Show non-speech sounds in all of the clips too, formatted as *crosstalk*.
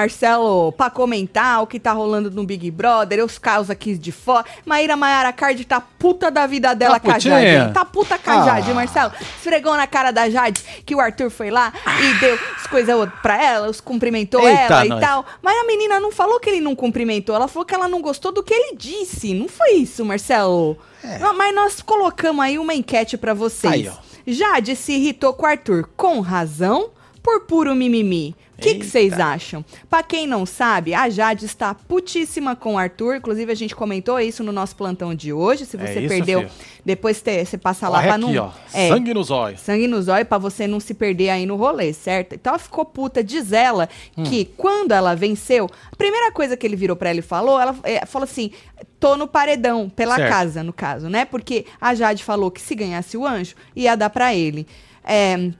Marcelo, pra comentar o que tá rolando no Big Brother, os caos aqui de fora. Maíra Maiara Card tá puta da vida dela Tá com a Jade. hein? Tá puta com a Ah. Jade, Marcelo. Esfregou na cara da Jade que o Arthur foi lá e deu as coisas pra ela, os cumprimentou Eita, ela e nós. tal. Mas a menina não falou que ele não cumprimentou, ela falou que ela não gostou do que ele disse. Não foi isso, Marcelo. Não, Mas nós colocamos aí uma enquete pra vocês. É. Aí, ó. Jade se irritou com o Arthur com razão por puro mimimi. O que vocês acham? Pra quem não sabe, a Jade está putíssima com o Arthur. Inclusive, a gente comentou isso no nosso plantão de hoje. Se É você isso, perdeu, filho. depois te- você passa lá Corre pra aqui, não. ó. É, Sangue nos olhos. sangue nos olhos pra você não se perder aí no rolê, certo? Então ela ficou puta, diz ela Hum. que quando ela venceu, a primeira coisa que ele virou pra ela e falou, ela é, falou assim: tô no paredão, pela Certo. casa, no caso, né? Porque a Jade falou que se ganhasse o anjo, ia dar pra ele. É.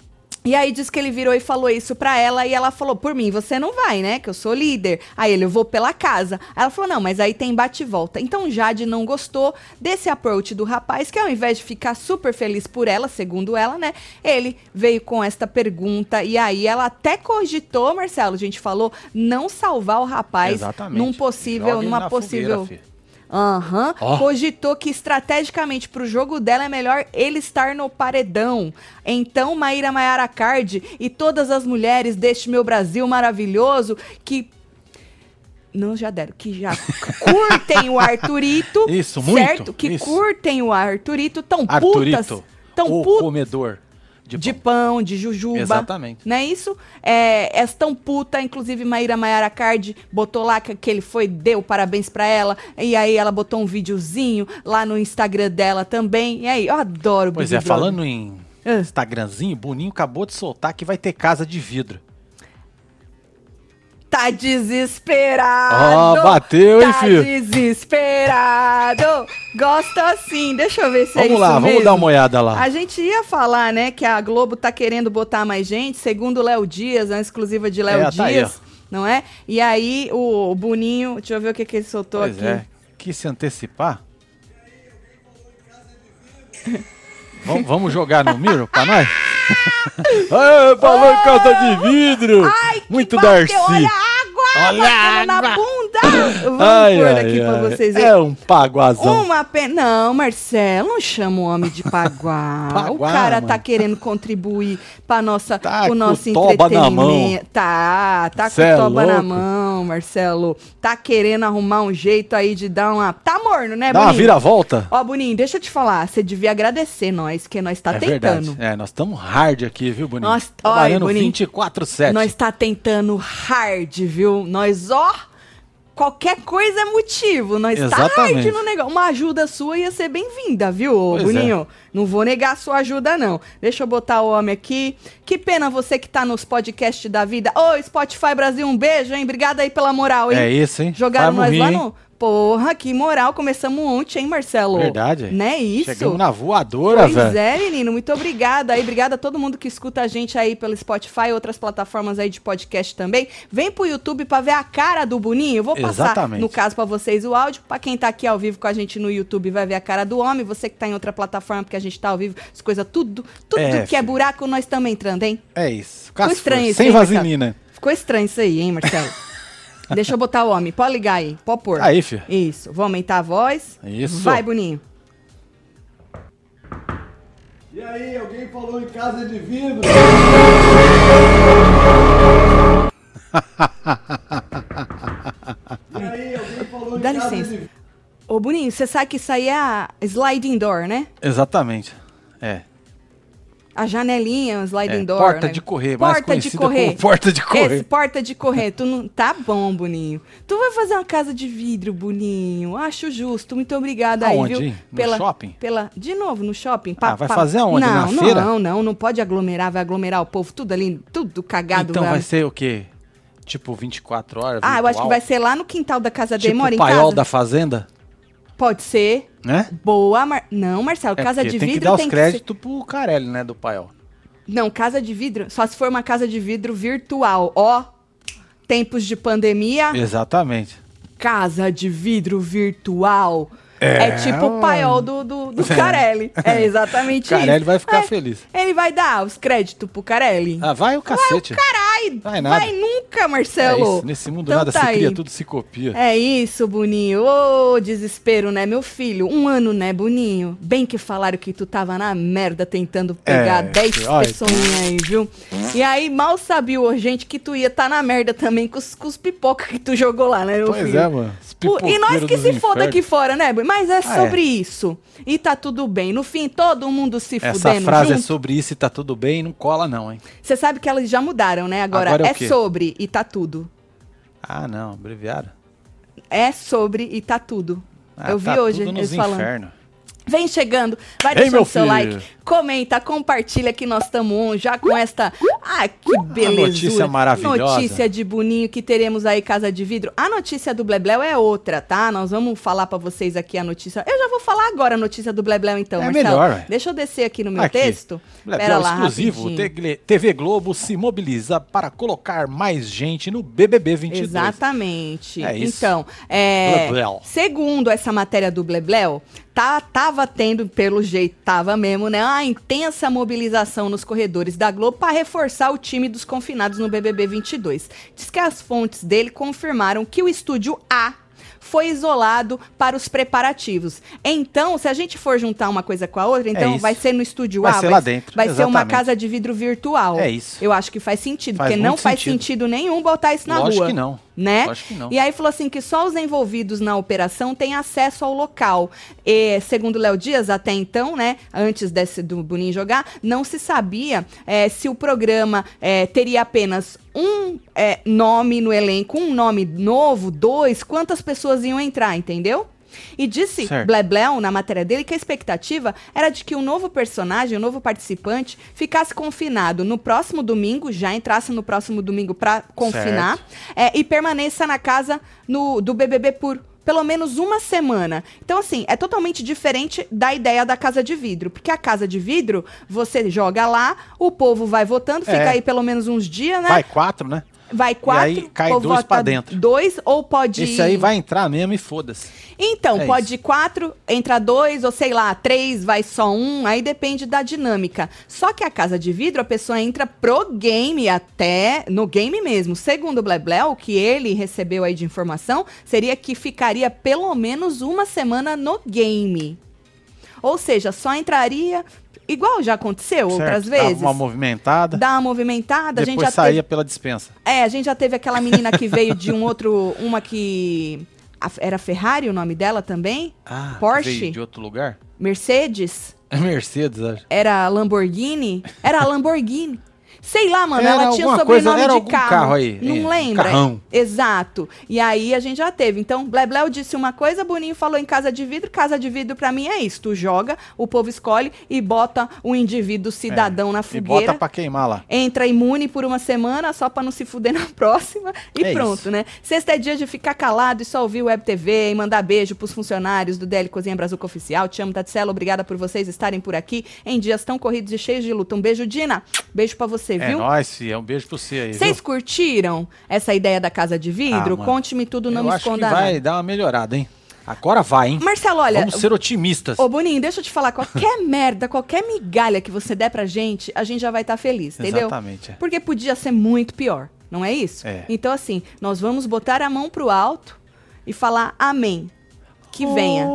E aí diz que ele virou e falou isso pra ela e ela falou: "Por mim, você não vai, né? Que eu sou líder". Aí ele: "Eu vou pela casa". Aí ela falou: "Não, mas aí tem bate e volta". Então Jade não gostou desse approach do rapaz, que ao invés de ficar super feliz por ela, segundo ela, né? Ele veio com esta pergunta e aí ela até cogitou, Marcelo, a gente falou, não salvar o rapaz Exatamente. num possível, Joga ele numa possível fogueira, Aham. Ó. Cogitou que estrategicamente pro jogo dela é melhor ele estar no paredão. Então, Maíra Maiara Card e todas as mulheres deste meu Brasil maravilhoso que. Não, já deram. Que já *laughs* curtem o Arthurito. Isso, muito, Certo? Que isso. curtem o Arthurito. Tão putas. Arthurito, Tão o putas comedor de, de pão. pão, de jujuba. Exatamente. Não é isso? É, tão puta, inclusive Maíra Maiara Card botou lá que, que ele foi, deu parabéns pra ela. E aí ela botou um videozinho lá no Instagram dela também. E aí, eu adoro o Pois Big é, Brother. falando em Ah. Instagramzinho, Boninho acabou de soltar que vai ter casa de vidro. Tá desesperado. Ó, bateu, hein, tá filho? desesperado. Gosto assim. Deixa eu ver se é Vamos isso lá, vamos mesmo. dar uma olhada lá. A gente ia falar, né, que a Globo tá querendo botar mais gente, segundo o Léo Dias, a exclusiva de Léo É, tá aí, Dias, não é? E aí o, Boninho, deixa eu ver o que, que ele soltou Pois aqui. é, quis se antecipar. *laughs* vamos, vamos jogar no Miro pra nós? Aê, *laughs* falou em casa de vidro! Ai, que Muito bateu, Darcy! Olha a água! Olha a batendo na água. Vamos Ai, pôr ai, aqui pra ai. vocês verem. É um paguazão. Uma pena. Não, Marcelo, não chama o homem de paguá. *laughs* o cara mano. tá querendo contribuir para nossa, Tá o com nosso o toba na entretenimento. Tá, tá Cê com é toba na mão, Marcelo. Tá querendo arrumar um jeito aí de dar uma. Tá morno, né, Dá uma Boninho? viravolta. Ó, Boninho, deixa eu te falar. Você devia agradecer nós, que nós tá é tentando. verdade. É, nós estamos hard aqui, viu, Boninho? Nós- Trabalhando Boninho, 24-7. Nós tá tentando hard, viu? Nós, ó, qualquer coisa é motivo. Nós tá Exatamente. no negócio. Uma ajuda sua ia ser bem-vinda, viu, Pois é. Boninho? Não vou negar a sua ajuda, não. Deixa eu botar o homem aqui. Que pena você que tá nos podcasts da vida. Ô, Spotify Brasil, um beijo, hein? Obrigada aí pela moral, hein? É isso, hein? Jogaram Vai nós morrer, lá no... Porra, que moral. Começamos ontem, hein, Marcelo? Verdade. Né, isso? Chegamos na voadora, Pois velho. é, menino, muito obrigada aí. Obrigada a todo mundo que escuta a gente aí pelo Spotify e outras plataformas aí de podcast também. Vem pro YouTube pra ver a cara do Boninho. Eu vou passar, Exatamente. no caso, pra vocês o áudio. Pra quem tá aqui ao vivo com a gente no YouTube, vai ver a cara do homem. Você que tá em outra plataforma, porque a gente tá ao vivo, as coisas tudo, tudo É, que é buraco, nós também entrando, hein? É isso. Ficou estranho isso, Sem hein, vaselina. Ficou estranho isso aí, hein, Marcelo? *laughs* Deixa eu botar o homem. Pode ligar aí. Pode pôr. Aí, filho. Isso. Vou aumentar a voz. Isso. Vai, Boninho. E aí, alguém falou em casa de vidro? *laughs* e aí, alguém falou em Dá casa licença. de vidro? Ô, Boninho, você sabe que isso aí é a sliding door, né? Exatamente. É. A janelinha, sliding É, door. porta né? de correr, mais porta de conhecida correr. porta de correr. Esse, porta de correr. Tu não tá bom, Boninho. Tu vai fazer uma casa de vidro, Boninho. Acho justo. Muito obrigada Aonde, aí, viu? No shopping? Pela de novo no shopping. Ah, vai fazer aonde? Não, Na não, feira? não, não, não pode aglomerar, vai aglomerar o povo tudo ali, tudo cagado. então vai- vai ser o quê? Tipo 24 horas? Ah, eu acho que virtual? vai ser lá no quintal da casa dele. Tipo Mora o em paiol casa? da fazenda, Pode ser. né? Boa, Mar... Não, Marcelo, É, casa de tem vidro que dar os tem que ser... créditos pro Carelli, né, do paiol. Não, casa de vidro, só se for uma casa de vidro virtual. Ó, tempos de pandemia, Exatamente. casa de vidro virtual. É, É, tipo o paiol do, do, do Carelli. *laughs* É exatamente isso. Carelli vai ficar É, feliz. Ele vai dar os créditos pro Carelli? Ah, vai o cacete. Ai, Vai nada. vai nunca, É Marcelo. isso, nesse mundo Então nada tá se cria, aí. tudo se copia. É isso, Boninho. Ô, desespero, né, meu filho? Um ano, né, Boninho? Bem que falaram que tu tava na merda tentando pegar É, 10 olha. pessoinhas aí, viu? E aí, mal sabia o gente que tu ia tá na merda também com os, com os pipoca que tu jogou lá, né, meu Pois filho? é, mano. E nós que se foda aqui fora, né, Boi? Mas é Ah, sobre isso. E tá tudo bem. No fim, todo mundo se Essa fudendo frase é junto. sobre isso e tá tudo bem, não cola não, hein? Você sabe que elas já mudaram, né? Agora, Agora é é sobre e tá tudo. Ah, não, abreviaram. É sobre e tá tudo. Ah, Eu vi tá hoje tudo nos eles falando. infernos. Vem chegando, vai Ei, deixando seu filho. like, comenta, compartilha que nós estamos on já com esta. Ah, que beleza! notícia maravilhosa. Notícia de Boninho que teremos aí Casa de Vidro. A notícia do Blebleu é outra, tá? Nós vamos falar pra vocês aqui a notícia. Eu já vou falar agora a notícia do Blebleu então, É Marcelo. melhor, ué. Deixa eu descer aqui no meu Aqui. texto. Pera lá, exclusivo, rapidinho. TV Globo se mobiliza para colocar mais gente no BBB 22. Exatamente. É isso. Então, é, Blebleu. segundo essa matéria do Blebleu, tá, tava tendo, pelo jeito, tava mesmo, né? Uma intensa mobilização nos corredores da Globo para reforçar o time dos confinados no BBB 22. Diz que as fontes dele confirmaram que o estúdio A foi isolado para os preparativos. Então, se a gente for juntar uma coisa com a outra, então É vai ser no estúdio Vai A, ser vai, lá dentro, vai ser uma exatamente. casa de vidro virtual. É isso. Eu acho que faz sentido, Faz porque não faz sentido. sentido nenhum botar isso na Lógico rua que não. Né? Lógico que não. E aí falou assim que só os envolvidos na operação têm acesso ao local. E, segundo Léo Dias, até então, né, antes desse do Boninho jogar, não se sabia eh, se o programa eh, teria apenas um eh, nome no elenco, um nome novo, dois, quantas pessoas iam entrar, entendeu? E disse. Blebleu, na matéria dele, que a expectativa era de que o novo personagem, o novo participante, ficasse confinado no próximo domingo, já entrasse no próximo domingo pra confinar, é, e permaneça na casa no- do BBB por pelo menos uma semana. Então, assim, é totalmente diferente da ideia da casa de vidro. Porque a casa de vidro, você joga lá, o povo vai votando, fica É. aí pelo menos uns dias, né? Vai quatro, né? Vai quatro, aí cai dois pra dentro. Dois, ou pode Esse ir- aí vai entrar mesmo e foda-se. então, É pode isso. ir quatro, entra dois, ou sei lá, três, vai só um, aí depende da dinâmica. Só que a casa de vidro, a pessoa entra pro game até, no game mesmo. Segundo o Blebleu, o que ele recebeu aí de informação, seria que ficaria pelo menos uma semana no game. Ou seja, só entraria, igual já aconteceu outras certo? Dava vezes. uma movimentada, Dá uma movimentada, a gente depois já saía teve pela dispensa. é, a gente já teve aquela menina que veio de um outro. Uma que. era Ferrari o nome dela também? Ah, Porsche? veio de outro lugar? Mercedes? É *laughs* Mercedes, acho. Era Lamborghini? Era Lamborghini. Sei lá, mano, Era ela tinha sobrenome coisa- era de algum carro. carro aí, Não é, um lembra? carrão. Exato. E aí a gente já teve. Então, Blebleu disse uma coisa, Boninho falou em casa de vidro. Casa de vidro pra mim é isso. Tu joga, o povo escolhe e bota o indivíduo cidadão na É, E fogueira bota pra queimar lá. entra imune por uma semana só pra não se fuder *laughs* na próxima e É pronto, isso. né? Sexta é dia de ficar calado e só ouvir Web TV e mandar beijo pros funcionários do DL Cozinha Brazuca Oficial. Te amo, Tatselo. Obrigada por vocês estarem por aqui em dias tão corridos e cheios de luta. Um beijo, Dina. Beijo pra você, É viu? nóis, filho. É um beijo pra você aí, Vocês curtiram essa ideia da casa de vidro? Ah. Conte-me tudo, não Eu me acho que esconda vai dar uma melhorada, hein? Agora vai, hein? Marcelo, olha, Vamos ser otimistas. Ô, Boninho, deixa eu te falar, qualquer *laughs* merda, qualquer migalha que você der pra gente, a gente já vai estar feliz, entendeu? Exatamente, é. Porque podia ser muito pior, não é isso? É. Então, assim, nós vamos botar a mão pro alto e falar amém. Que venha.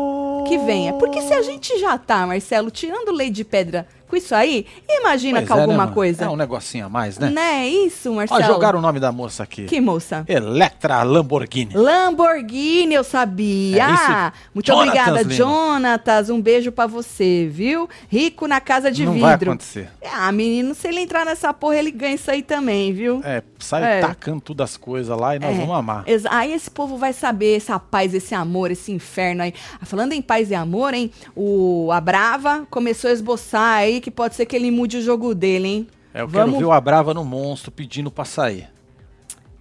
Que venha. Porque se a gente já tá, Marcelo, tirando lei de pedra com isso aí, imagina Pois com é, né, alguma mano? coisa. É um negocinho a mais, né? Né? Isso, Ó, Marcelo. jogaram o nome da moça aqui. Que moça? Electra Lamborghini. Lamborghini, eu sabia. É isso. Muito Jonatas obrigada, Lima. Jonatas. Um beijo pra você, viu? Rico na casa de Não vidro. vai acontecer. Ah, menino, se ele entrar nessa porra, ele ganha isso aí também, viu? É, sai É. tacando tudo as coisas lá e nós É. vamos amar. Exa- Aí esse povo vai saber essa paz, esse amor, esse inferno aí. Ah, Falando em paz e amor, hein? O a Brava começou a esboçar aí que pode ser que ele mude o jogo dele, hein? É, eu Vamos- quero ver o Abrava no monstro pedindo pra sair.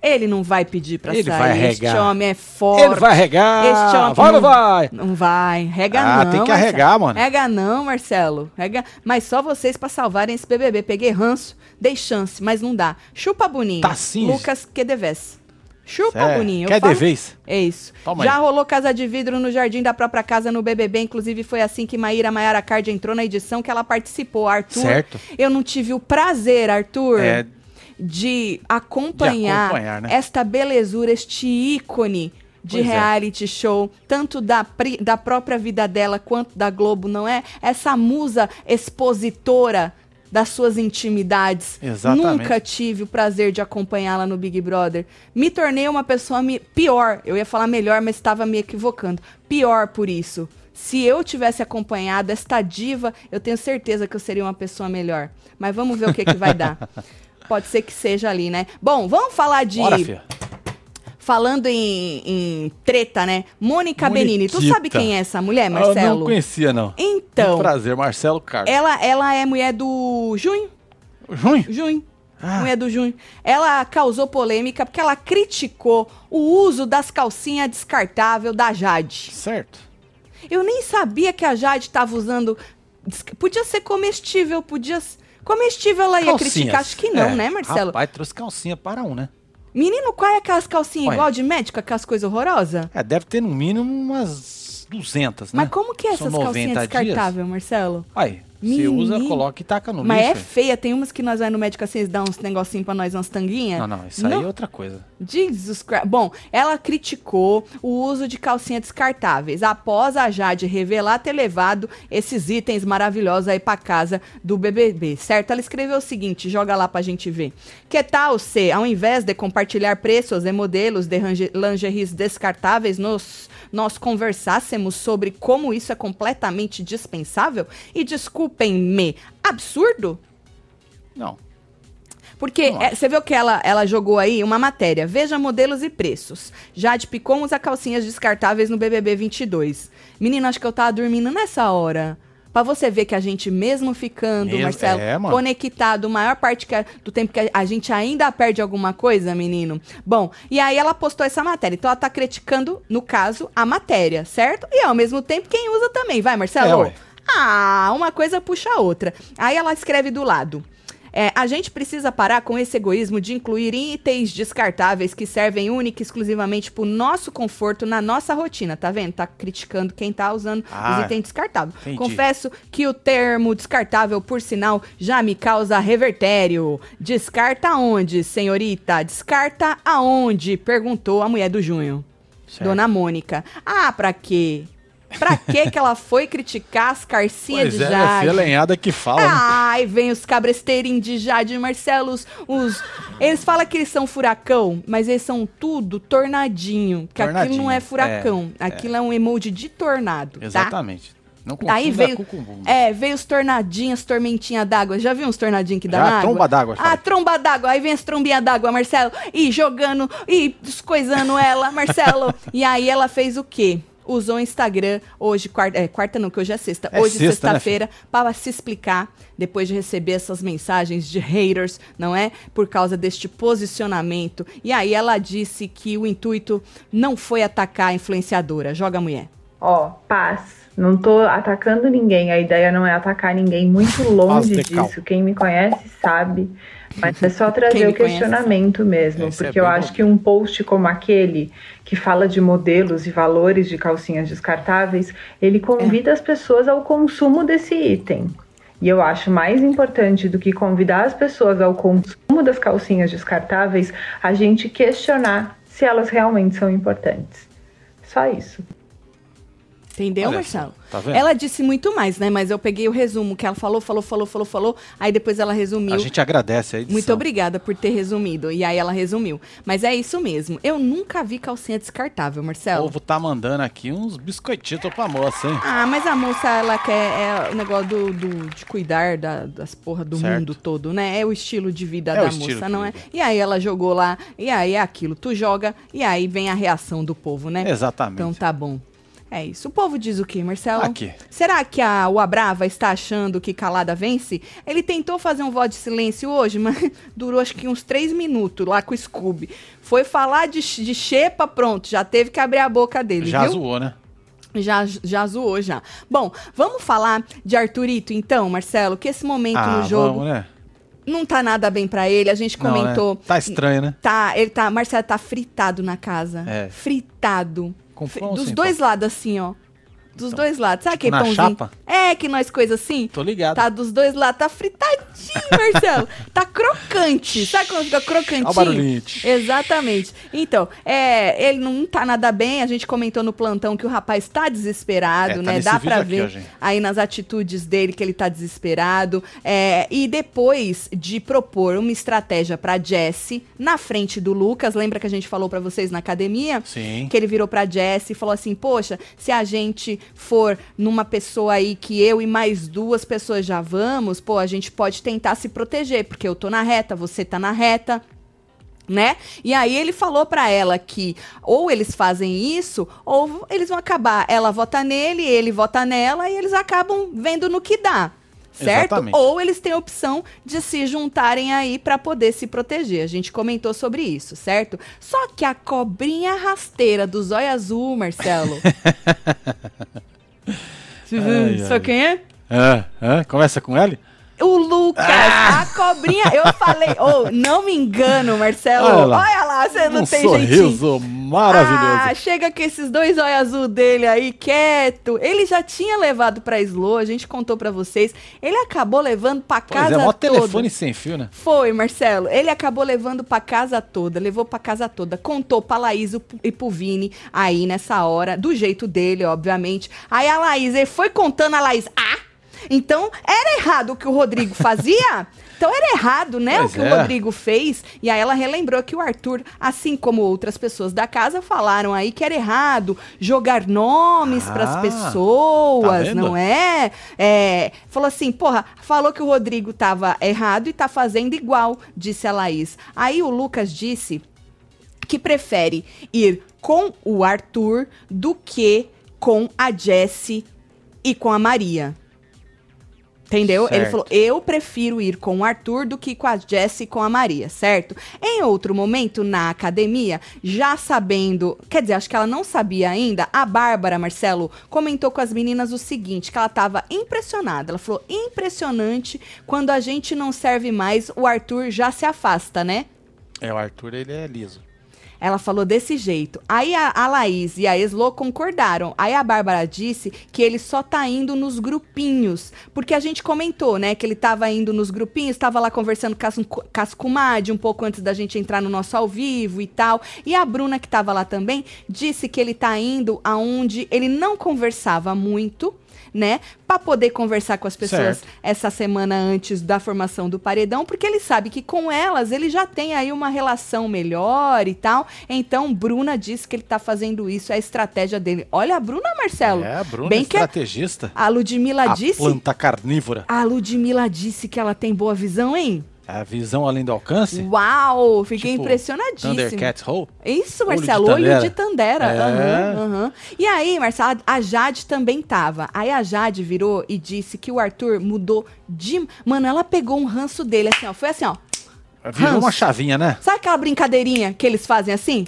Ele não vai pedir pra Ele sair. vai Este arregar. homem é forte. Ele vai arregar! Este homem vai ou não vai? Não vai. Rega Ah, não. tem que arregar, mano. Rega não, Marcelo. Rega... Mas só vocês pra salvarem esse BBB. Peguei ranço, dei chance, mas não dá. Chupa Boninho. Tá sim. Lucas Quedeves. Chupa, Sério? Boninho. Quer falo- de vez? É isso. Toma Já aí. rolou casa de vidro no jardim da própria casa no BBB. Inclusive, foi assim que Maíra Maiara Card entrou na edição que ela participou. Arthur. Certo. Eu não tive o prazer, Arthur. É. De acompanhar, De acompanhar, né? esta belezura, este ícone de Pois é. reality show, tanto da, pri- da própria vida dela quanto da Globo, não é? Essa musa expositora das suas intimidades. Exatamente. Nunca tive o prazer de acompanhá-la no Big Brother. Me tornei uma pessoa me- pior. Eu ia falar melhor, mas estava me equivocando. Pior por isso. Se eu tivesse acompanhado esta diva, eu tenho certeza que eu seria uma pessoa melhor. Mas vamos ver o que, que vai dar. *laughs* Pode ser que seja ali, né? Bom, vamos falar de. Bora. Falando em, em treta, né? Mônica Benini. Tu sabe quem é essa mulher, Eu Marcelo? não conhecia, não. Então, Um prazer, Marcelo Carlos. ela, ela é mulher do Junho. Junho? Junho. Ah. Mulher do Junho. Ela causou polêmica porque ela criticou o uso das calcinhas descartáveis da Jade. Certo. Eu nem sabia que a Jade estava usando. Podia ser comestível, podia. Comestível ela ia Calcinhas. criticar? Acho que não, É. né, Marcelo? Rapaz, trouxe calcinha para um, né? Menino, qual é aquelas calcinhas Olha. igual de médico, aquelas coisas horrorosas? É, deve ter no mínimo umas 200, né? Mas como que é São essas calcinhas 90 dias. descartáveis, Marcelo? Aí, você usa, coloca e taca no Mas é lixo. feia, tem umas que nós vai no médico assim, eles dão uns negocinhos pra nós, umas tanguinhas. Não, não, isso aí é outra coisa. Jesus Christ. Bom, ela criticou o uso de calcinha descartáveis após a Jade revelar ter levado esses itens maravilhosos aí pra casa do BBB, certo? Ela escreveu o seguinte, joga lá pra gente ver. Que tal se, ao invés de compartilhar preços e modelos de lingeries descartáveis, nos, nós conversássemos sobre como isso é completamente dispensável? E desculpem-me, absurdo? Não. Porque é, você viu que ela, ela jogou aí uma matéria. Veja modelos e preços. Jade Picon usa calcinhas descartáveis no BBB 22. Menino, acho que eu tava dormindo nessa hora. Pra você ver que a gente, mesmo ficando, Mesmo- Marcelo, é, conectado, maior parte que do tempo que a, a gente ainda perde alguma coisa, menino. Bom, e aí ela postou essa matéria. Então ela tá criticando, no caso, a matéria, certo? E ao mesmo tempo quem usa também. Vai, Marcelo? É. Ah, uma coisa puxa a outra. Aí ela escreve do lado. É, a gente precisa parar com esse egoísmo de incluir itens descartáveis que servem única e exclusivamente pro nosso conforto na nossa rotina, tá vendo? Tá criticando quem tá usando Ah, os itens descartáveis. entendi. Confesso que o termo descartável, por sinal, já me causa revertério. Descarta aonde, senhorita? Descarta aonde? Perguntou a mulher do Junho. Certo. Dona Mônica. Ah, pra quê? Pra quê que ela foi criticar as carcinhas Pois de é, Jade? é lenhada que fala. né? Ai, vem os cabresteirinhos de Jade e Marcelo, os, os- Eles falam que eles são furacão, mas eles são tudo tornadinho. Que aquilo não é Tornadinho, furacão. é, aquilo é. um emoji de tornado, tá? Exatamente. Não confunda Aí veio, é, veio os tornadinhos, tormentinha d'água. Já viu uns tornadinhos que dá Já, na água? tromba d'água, Ah, tromba d'água. Aí vem as trombinhas d'água, Marcelo. E jogando, e descoisando ela, Marcelo. *laughs* e aí ela fez o quê? Usou o Instagram hoje, quarta, é, quarta não, que hoje é sexta. É hoje, sexta, né, sexta-feira, para se explicar, depois de receber essas mensagens de haters, não é? Por causa deste posicionamento. E aí ela disse que o intuito não foi atacar a influenciadora. Joga a mulher. Ó, paz. Não tô atacando ninguém. A ideia não é atacar ninguém. Muito longe disso. Quem me conhece sabe. Mas é só trazer o questionamento mesmo. Esse é porque eu bem acho bom. que um post como aquele, que fala de modelos e valores de calcinhas descartáveis, ele convida as pessoas ao consumo desse item. E eu acho mais importante do que convidar as pessoas ao consumo das calcinhas descartáveis, a gente questionar se elas realmente são importantes. Só isso. Entendeu, Olha Marcelo? tá vendo? Ela disse muito mais, né? Mas eu peguei o resumo que ela falou, falou, falou, falou, falou. Aí depois ela resumiu. A gente agradece a edição. Muito obrigada por ter resumido. E aí ela resumiu. Mas é isso mesmo. Eu nunca vi calcinha descartável, O Marcelo. povo tá mandando aqui uns biscoititos pra moça, hein? Ah, mas a moça, ela quer é o negócio do, do- de cuidar da- das porra do Certo. mundo todo, né? É o estilo de vida É o da moça, não é? E aí ela jogou lá, e aí é aquilo. Tu joga, e aí vem a reação do povo, né? Exatamente. Então tá bom. É isso. O povo diz o quê, Marcelo? Aqui. Será que a, o Abrava está achando que calada vence? Ele tentou fazer um voto de silêncio hoje, *laughs* mas durou acho que uns três minutos lá com o Scooby. Foi falar de, de xepa, pronto, já teve que abrir a boca dele, Já viu? zoou, né? Já, já zoou, já. Bom, vamos falar de Arthurito, então, Marcelo, que esse momento ah, no jogo... vamos, né? não tá nada bem pra ele. A gente Não, né? comentou. Tá estranho, né? Tá, ele tá. Marcelo tá fritado na casa. É. Fritado. Ou Dos dois lados, assim, ó. Dos dois lados. Sabe tipo aquele pãozinho? chapa? É, que nós coisas assim. Tô ligado. Tá dos dois lados, tá fritadinho, Marcelo. *laughs* tá crocante. Sabe quando fica crocantinho? Olha o barulhinho. Exatamente. Então, é, ele não tá nada bem. A gente comentou no plantão que o rapaz tá desesperado, É, tá né? Dá pra aqui, ver ó, aí nas atitudes dele que ele tá desesperado. É, e depois de propor uma estratégia pra Jesse na frente do Lucas, lembra que a gente falou pra vocês na academia? Sim. Que ele virou pra Jesse e falou assim: Poxa, se a gente for numa pessoa aí que eu e mais duas pessoas já vamos, pô, a gente pode tentar se proteger, porque eu tô na reta, você tá na reta né? E aí ele falou pra ela que ou eles fazem isso ou eles vão acabar, ela vota nele, ele vota nela e eles acabam vendo no que dá. Certo? Exatamente. Ou eles têm a opção de se juntarem aí pra poder se proteger. A gente comentou sobre isso, certo? Só que a cobrinha rasteira do zóio azul, Marcelo. *laughs* Ai, ai. quem é? É, é, começa com L? O Lucas, Ah! a cobrinha, eu falei, oh, não me engano, Marcelo. Olha Olha lá. lá, você não um tem jeitinho. sorriso maravilhoso. Ah, chega com esses dois olhos azul dele aí, quieto. Ele já tinha levado pra Slow, a gente contou pra vocês. Ele acabou levando pra pois casa é, mó toda. telefone sem fio, né? Foi, Marcelo. Ele acabou levando pra casa toda, levou pra casa toda. Contou pra Laís e pro Vini aí nessa hora, do jeito dele, obviamente. Aí a Laís, ele foi contando a Laís, ah, então era errado o que o Rodrigo fazia? *laughs* Então era errado, né, Pois o que é. o Rodrigo fez. E aí ela relembrou que o Arthur, assim como outras pessoas da casa, falaram aí que era errado jogar nomes Ah, pras tá pessoas, vendo? não é? é? Falou assim, porra, falou que o Rodrigo tava errado e tá fazendo igual, disse a Laís. Aí o Lucas disse que prefere ir com o Arthur do que com a Jessie e com a Maria. Entendeu? Ele Certo. falou: eu prefiro ir com o Arthur do que com a Jessie e com a Maria, certo? Em outro momento, na academia, já sabendo, quer dizer, acho que ela não sabia ainda, a Bárbara Marcelo comentou com as meninas o seguinte: que ela tava impressionada. Ela falou: impressionante, quando a gente não serve mais, o Arthur já se afasta, né? É, o Arthur, ele é liso. Ela falou desse jeito. Aí a, a Laís e a Eslo concordaram. Aí a Bárbara disse que ele só tá indo nos grupinhos. Porque a gente comentou, né? Que ele tava indo nos grupinhos, tava lá conversando com as comadre um pouco antes da gente entrar no nosso ao vivo e tal. E a Bruna, que tava lá também, disse que ele tá indo aonde ele não conversava muito. Né, Pra poder conversar com as pessoas Certo. essa semana antes da formação do paredão, porque ele sabe que com elas ele já tem aí uma relação melhor e tal. Então, Bruna disse que ele tá fazendo isso, é a estratégia dele. Olha a Bruna, Marcelo. É, a Bruna Bem é estrategista. a Ludmilla a disse. planta carnívora. A Ludmilla disse que ela tem boa visão, hein? A visão além do alcance. Uau! Fiquei Tipo, impressionadíssima. Thundercats Hole. Isso, Olho de Marcelo, olho Tandera. de Tandera. É. Aham, aham. E aí, Marcelo, a Jade também tava. Aí a Jade virou e disse que o Arthur mudou de. Mano, ela pegou um ranço dele, assim, ó. Foi assim, ó. Virou Ranço. uma chavinha, né? Sabe aquela brincadeirinha que eles fazem assim?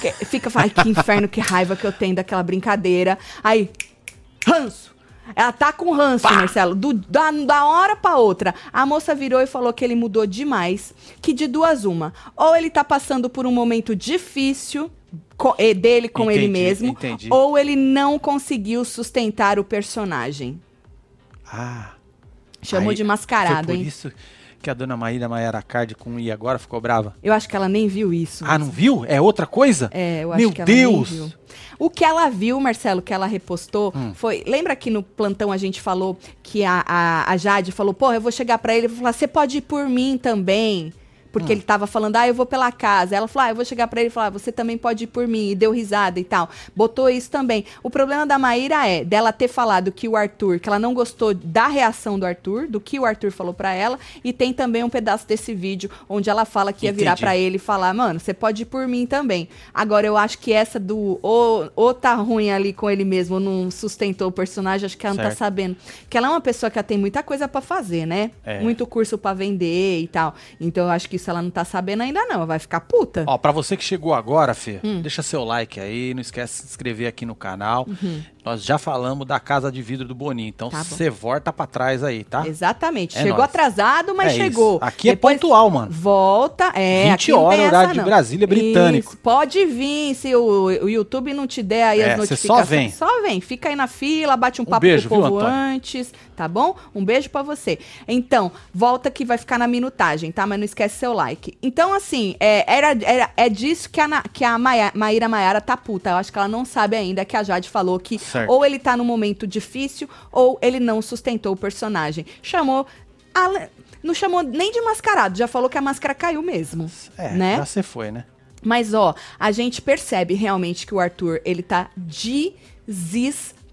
Que fica, ai, que inferno, que raiva que eu tenho daquela brincadeira. Aí, ranço. Ela tá com ranço, Marcelo, do- da, da hora pra outra. A moça virou e falou que ele mudou demais. Que de duas uma. Ou ele tá passando por um momento difícil co- dele com ele Entendi, mesmo. entendi. Ou ele não conseguiu sustentar o personagem. Ah. Chamou de mascarado, hein? isso que a dona Maíra Maiara Card com I agora ficou brava. Eu acho que ela nem viu isso. Ah, não viu? É outra coisa? É, eu acho Meu que ela nem Deus! viu. O que ela viu, Marcelo, que ela repostou, Hum. foi. Lembra que no plantão a gente falou que a, a, a Jade falou: porra, eu vou chegar pra ele e vou falar: você pode ir por mim também. Porque Hum. ele tava falando, ah, eu vou pela casa. Ela falou, ah, eu vou chegar pra ele e falar, você também pode ir por mim. E deu risada e tal. Botou isso também. O problema da Maíra é dela ter falado que o Arthur, que ela não gostou da reação do Arthur, do que o Arthur falou pra ela. E tem também um pedaço desse vídeo onde ela fala que ia virar Entendi. pra ele e falar, mano, você pode ir por mim também. Agora, eu acho que essa do ou, ou tá ruim ali com ele mesmo, não sustentou o personagem, acho que ela não tá sabendo. Porque ela é uma pessoa que ela tem muita coisa pra fazer, né? É. Muito curso pra vender e tal. Então, eu acho que isso ela não tá sabendo ainda não. Vai ficar puta. Ó, pra você que chegou agora, Fê, Hum. deixa seu like aí, não esquece de se inscrever aqui no canal. Uhum. Nós já falamos da casa de vidro do Boninho, então Tá você volta pra trás aí, tá? Exatamente. É chegou nóis. atrasado, mas É chegou. isso. Aqui é Depois pontual, mano. Volta, é. 20 aqui não tem horas, essa, horário de. Brasília, britânico. Isso, pode vir, se o, o YouTube não te der aí É, as notificações. só vem. Só vem, fica aí na fila, bate um Um papo beijo, com o viu, povo Antônio? antes, tá bom? Um beijo pra você. Então, volta que vai ficar na minutagem, tá? Mas não esquece seu like. Então, assim, é, era, era, é disso que a, que a Maíra Maiara tá puta. Eu acho que ela não sabe ainda que a Jade falou que Certo. ou ele tá num momento difícil ou ele não sustentou o personagem. Chamou. a- não chamou nem de mascarado, já falou que a máscara caiu mesmo. É, né? já você foi, né? Mas ó, a gente percebe realmente que o Arthur, ele tá desesperado.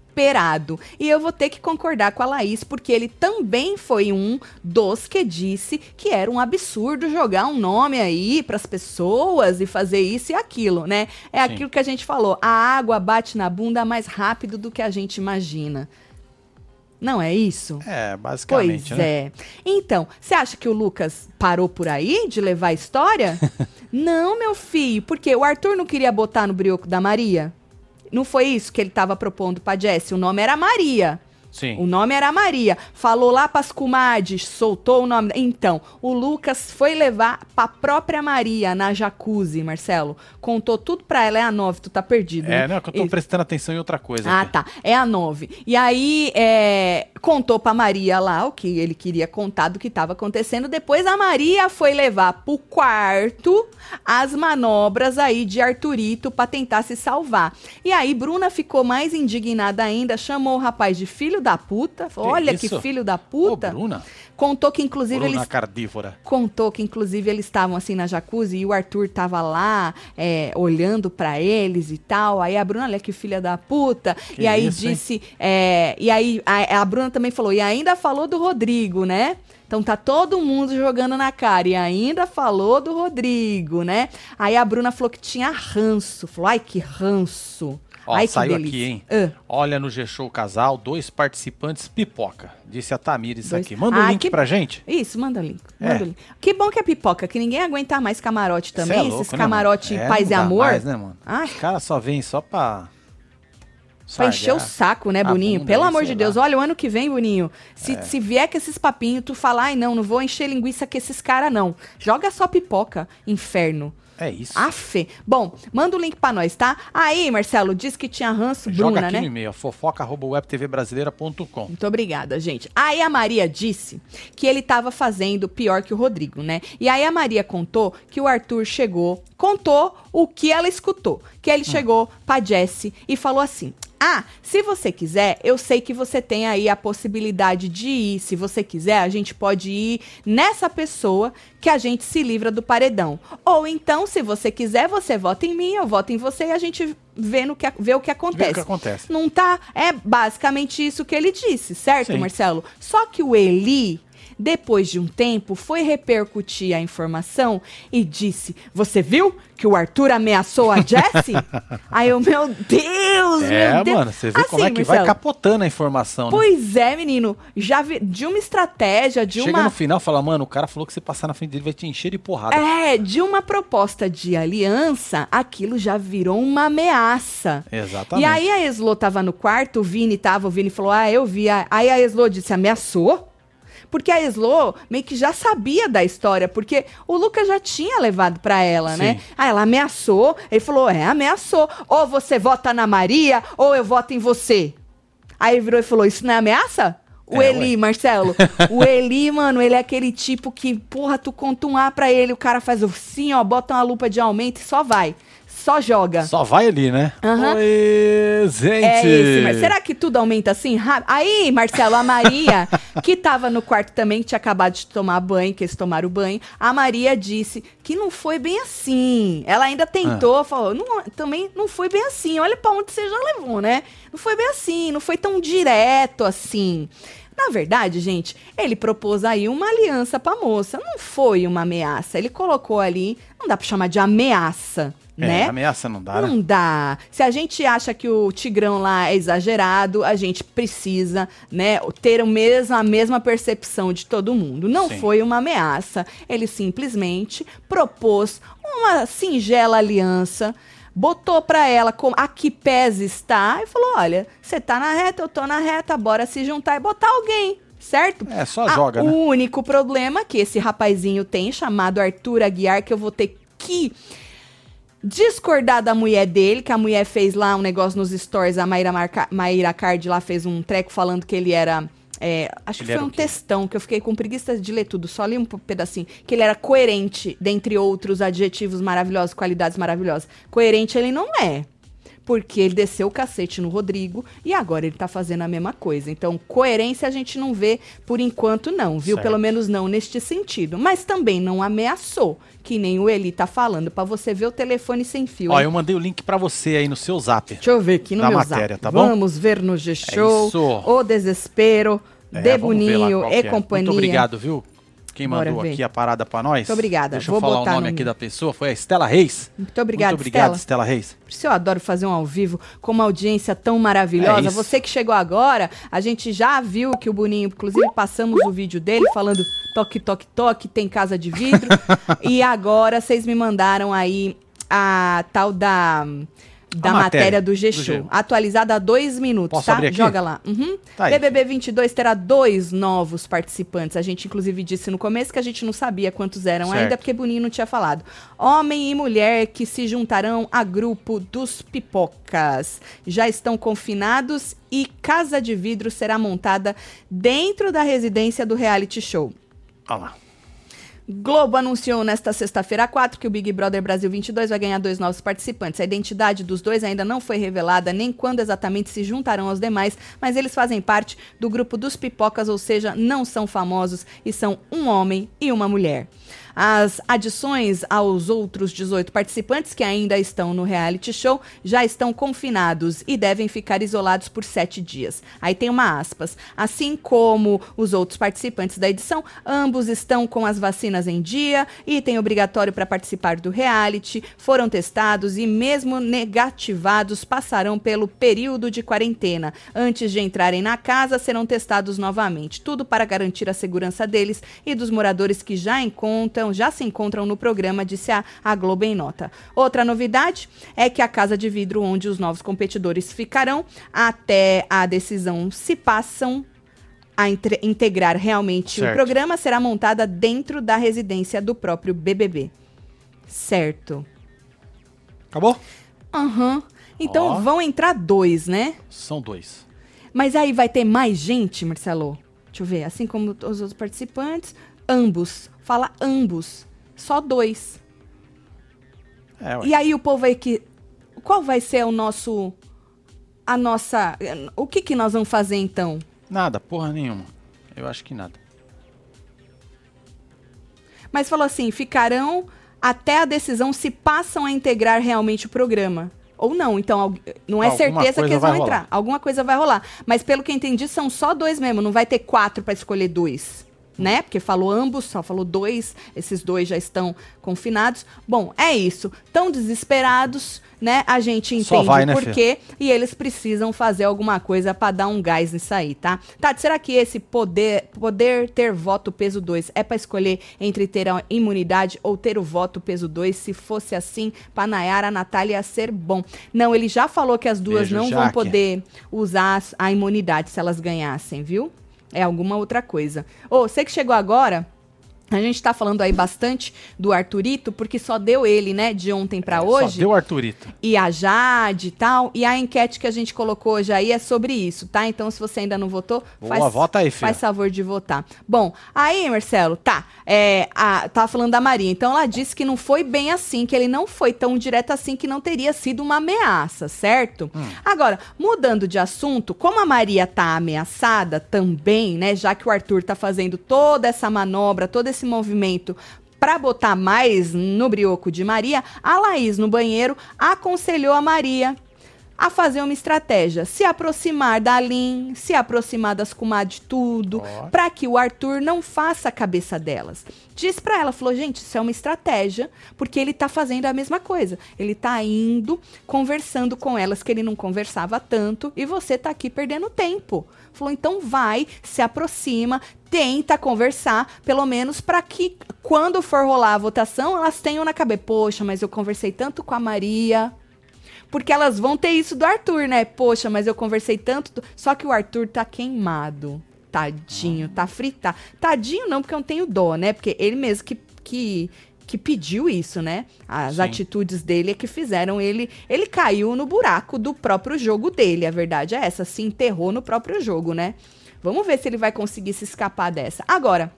E eu vou ter que concordar com a Laís, porque ele também foi um dos que disse que era um absurdo jogar um nome aí pras pessoas e fazer isso e aquilo, né? É Sim. aquilo que a gente falou, a água bate na bunda mais rápido do que a gente imagina. Não é isso? É, basicamente, Pois né? é. Então, você acha que o Lucas parou por aí de levar a história? *laughs* não, meu filho, porque o Arthur não queria botar no brioco da Maria. Não foi isso que ele estava propondo pra Jessie. O nome era Maria. Sim. O nome era Maria. Falou lá pras comadres, soltou o nome. Então, o Lucas foi levar pra própria Maria na jacuzzi, Marcelo. Contou tudo pra ela. É a nove, tu tá perdido. É, né? não, é que eu tô Isso. prestando atenção em outra coisa. Ah, aqui. tá. É a 9. E aí, é, contou pra Maria lá o que ele queria contar do que estava acontecendo. Depois a Maria foi levar pro quarto as manobras aí de Arthurito pra tentar se salvar. E aí, Bruna ficou mais indignada ainda, chamou o rapaz de filho da puta. Falou, Olha que isso? filho da Ô, puta. Bruna. Contou que, inclusive, Bruna eles cardívora. contou que inclusive eles estavam assim na jacuzzi e o Arthur tava lá é, olhando pra eles e tal. Aí a Bruna, olha que filha da puta. Que e aí isso, disse, é, e aí a, a Bruna também falou e ainda falou do Rodrigo, né? Então tá todo mundo jogando na cara e ainda falou do Rodrigo, né? Aí a Bruna falou que tinha ranço. Falou, ai que ranço. Ó, ai saiu aqui, hein? Ah. Olha no G-Show Casal, dois participantes pipoca. Disse a Tamires Dois- aqui. Manda o Ah, link que- pra gente. Isso, manda o link. É. Link. Que bom que é pipoca, que ninguém aguenta mais camarote também, é louco, esses né, camarote? É, paz e amor. Mais, né, mano? Ai. Os caras só vêm só pra. Pra encher o saco, né, a Boninho? bunda Pelo amor de Deus. lá. É. Olha, o ano que vem, Boninho, se, se vier com esses papinhos, tu falar, ai, não, não vou encher linguiça com esses caras, não. Joga só pipoca, inferno. É isso. Afe. Bom, manda o link pra nós, tá? Aí, Marcelo, disse que tinha ranço, Joga Bruna, aqui né? no e-mail, fofoca.webtvbrasileira.com. Muito obrigada, gente. Aí a Maria disse que ele tava fazendo pior que o Rodrigo, né? E aí a Maria contou que o Arthur chegou, contou o que ela escutou. Que ele chegou pra Jessie e falou assim: Ah, se você quiser, eu sei que você tem aí a possibilidade de ir. Se você quiser, a gente pode ir nessa pessoa que a gente se livra do paredão. Ou então, se você quiser, você vota em mim, eu voto em você e a gente vê, no que, vê o que Vê acontece. o que acontece. Não tá? É basicamente isso que ele disse, certo, Sim. Marcelo? Só que o Eli, depois de um tempo, foi repercutir a informação e disse: Você viu que o Arthur ameaçou a Jessie? *laughs* Aí eu, meu Deus, É, meu Deus. mano, você vê como é Assim, que vai Marcelo, capotando a informação, né? Pois é, menino. Já vi, de uma estratégia, de Chega uma. no final fala, mano, o cara falou que você passar na frente dele vai te encher de porrada. É, de uma proposta de aliança, aquilo já virou uma ameaça. Exatamente. E aí a Eslo tava no quarto, o Vini tava, o Vini falou: Ah, eu vi. Aí a Eslo disse: ameaçou? Porque a Eslo meio que já sabia da história, porque o Lucas já tinha levado pra ela, né? Sim. Aí ela ameaçou, ele falou: É, ameaçou. Ou você vota na Maria, ou eu voto em você. Aí virou e falou: Isso não é ameaça? O É, Eli, Marcelo. *laughs* o Eli, mano, ele é aquele tipo que, porra, tu conta um A pra ele, o cara faz assim, ó, bota uma lupa de aumento e só vai. Só joga. Só vai ali, né? Aham. Oi, gente! É esse, mas será que tudo aumenta assim? Aí, Marcelo, a Maria, *laughs* que tava no quarto também, que tinha acabado de tomar banho, que eles tomaram banho, a Maria disse que não foi bem assim. Ela ainda tentou, Ah. falou, não, também não foi bem assim. Olha pra onde você já levou, né? Não foi bem assim, não foi tão direto assim. Na verdade, gente, ele propôs aí uma aliança pra moça. Não foi uma ameaça. Ele colocou ali, não dá pra chamar de ameaça, É, né? ameaça não dá, Não né? dá. Se a gente acha que o Tigrão lá é exagerado, a gente precisa, né, ter o mesmo, a mesma percepção de todo mundo. Não Sim. foi uma ameaça. Ele simplesmente propôs uma singela aliança botou pra ela como a que pese está e falou: olha, você tá na reta, eu tô na reta, bora se juntar e botar alguém. Certo? É, só Ah, joga, o né? único problema que esse rapazinho tem, chamado Arthur Aguiar, que eu vou ter que discordar da mulher dele, que a mulher fez lá um negócio nos stories, a Maíra, Marca, Maíra Card lá fez um treco falando que ele era. é, acho Ele que foi um textão, que eu fiquei com preguiça de ler tudo, só li um pedacinho. Que ele era coerente, dentre outros adjetivos maravilhosos, qualidades maravilhosas. Coerente ele não é. Porque ele desceu o cacete no Rodrigo e agora ele tá fazendo a mesma coisa. Então, coerência a gente não vê por enquanto, não, viu? Certo. Pelo menos não neste sentido. Mas também não ameaçou, que nem o Eli tá falando, pra você ver o telefone sem fio. Ó, hein? eu mandei o link pra você aí no seu zap. Deixa eu ver aqui no da meu matéria, zap. tá bom? Vamos ver no G-Show, isso. o desespero, É, de vamos ver lá Boninho qual que e é. companhia. Muito obrigado, viu? Quem Bora mandou ver. aqui a parada pra nós. Muito obrigada. Deixa Vou eu falar o nome no- aqui da pessoa. Foi a Estela Reis. Muito obrigada, Muito obrigado, Estela. Estela Reis. Por isso eu adoro fazer um ao vivo com uma audiência tão maravilhosa. É. Você que chegou agora, a gente já viu que o Boninho, inclusive passamos o vídeo dele falando toque, toque, toque, tem casa de vidro. *laughs* e agora vocês me mandaram aí a tal da, da matéria, matéria do G-Show. Atualizada há dois minutos, Posso tá? Joga lá. Uhum. Tá. BBB 22 terá dois novos participantes. A gente, inclusive, disse no começo que a gente não sabia quantos eram Certo. ainda, porque Boninho não tinha falado. Homem e mulher que se juntarão a grupo dos pipocas. Já estão confinados e Casa de Vidro será montada dentro da residência do reality show. Olha lá. Globo anunciou nesta sexta-feira 4 que o Big Brother Brasil 22 vai ganhar dois novos participantes. A identidade dos dois ainda não foi revelada, nem quando exatamente se juntarão aos demais, mas eles fazem parte do grupo dos pipocas, ou seja, não são famosos e são um homem e uma mulher. As adições aos outros 18 participantes que ainda estão no reality show já estão confinados e devem ficar isolados por sete dias. Aí tem uma aspas. Assim como os outros participantes da edição, ambos estão com as vacinas em dia, item obrigatório para participar do reality, foram testados e, mesmo negativados, passarão pelo período de quarentena. Antes de entrarem na casa, serão testados novamente. Tudo para garantir a segurança deles e dos moradores que já encontram, já se encontram no programa, disse a, a Globo em nota. Outra novidade é que a casa de vidro onde os novos competidores ficarão até a decisão se passam a integrar realmente o Certo. programa será montada dentro da residência do próprio BBB. Certo. Acabou? Aham. Então Ó. vão entrar dois, né? São dois. Mas aí vai ter mais gente, Marcelo? Deixa eu ver. Assim como os outros participantes, ambos. Fala ambos. Só dois. É. E aí o povo aí que. Qual vai ser o nosso. A nossa. O que que nós vamos fazer então? Nada, porra nenhuma. Eu acho que nada. Mas falou assim: ficarão até a decisão se passam a integrar realmente o programa. Ou não, então não é Alguma certeza que eles vão rolar. entrar. Alguma coisa vai rolar. Mas pelo que eu entendi, são só dois mesmo. Não vai ter quatro pra escolher dois. Né? Porque falou ambos, só falou dois. Esses dois já estão confinados. Bom, é isso. Tão desesperados, né? A gente entende vai, né, por quê. E eles precisam fazer alguma coisa pra dar um gás nisso aí, tá? Tati, será que esse poder, poder ter voto peso 2 é pra escolher entre ter a imunidade ou ter o voto peso 2? Se fosse assim, pra Nayara, a Natália ia ser bom. Não, ele já falou que as duas Beijo, não vão Jaque. poder usar a imunidade se elas ganhassem, viu? É alguma outra coisa. Ô, você que chegou agora, a gente tá falando aí bastante do Arthurito, porque só deu ele, né, de ontem pra É, hoje Só deu Arthurito. e a Jade e tal. E a enquete que a gente colocou hoje aí é sobre isso, tá? Então, se você ainda não votou, Boa, vota aí, faz favor de votar. Bom, aí, Marcelo, tá. É, a, tava falando da Maria. Então, ela disse que não foi bem assim, que ele não foi tão direto assim, que não teria sido uma ameaça, certo? Hum. Agora, mudando de assunto, como a Maria tá ameaçada também, né? Já que o Arthur tá fazendo toda essa manobra, todo esse movimento Pra botar mais no brioco de Maria, a Laís no banheiro aconselhou a Maria a fazer uma estratégia, se aproximar da Lin, se aproximar das comadres tudo, Ó. pra que o Arthur não faça a cabeça delas. Diz pra ela, falou, gente, isso é uma estratégia, porque ele tá fazendo a mesma coisa. Ele tá indo, conversando com elas que ele não conversava tanto, e você tá aqui perdendo tempo. Falou, então vai, se aproxima, tenta conversar, pelo menos para que quando for rolar a votação, elas tenham na cabeça, poxa, mas eu conversei tanto com a Maria, Porque elas vão ter isso do Arthur, né? Poxa, mas eu conversei tanto. Só que o Arthur tá queimado. Tadinho, tá fritado. Tadinho não, porque eu não tenho dó, né? Porque ele mesmo que, que, que pediu isso, né? As Sim. atitudes dele é que fizeram ele. Ele caiu no buraco do próprio jogo dele. A verdade é essa. Se enterrou no próprio jogo, né? Vamos ver se ele vai conseguir se escapar dessa. Agora.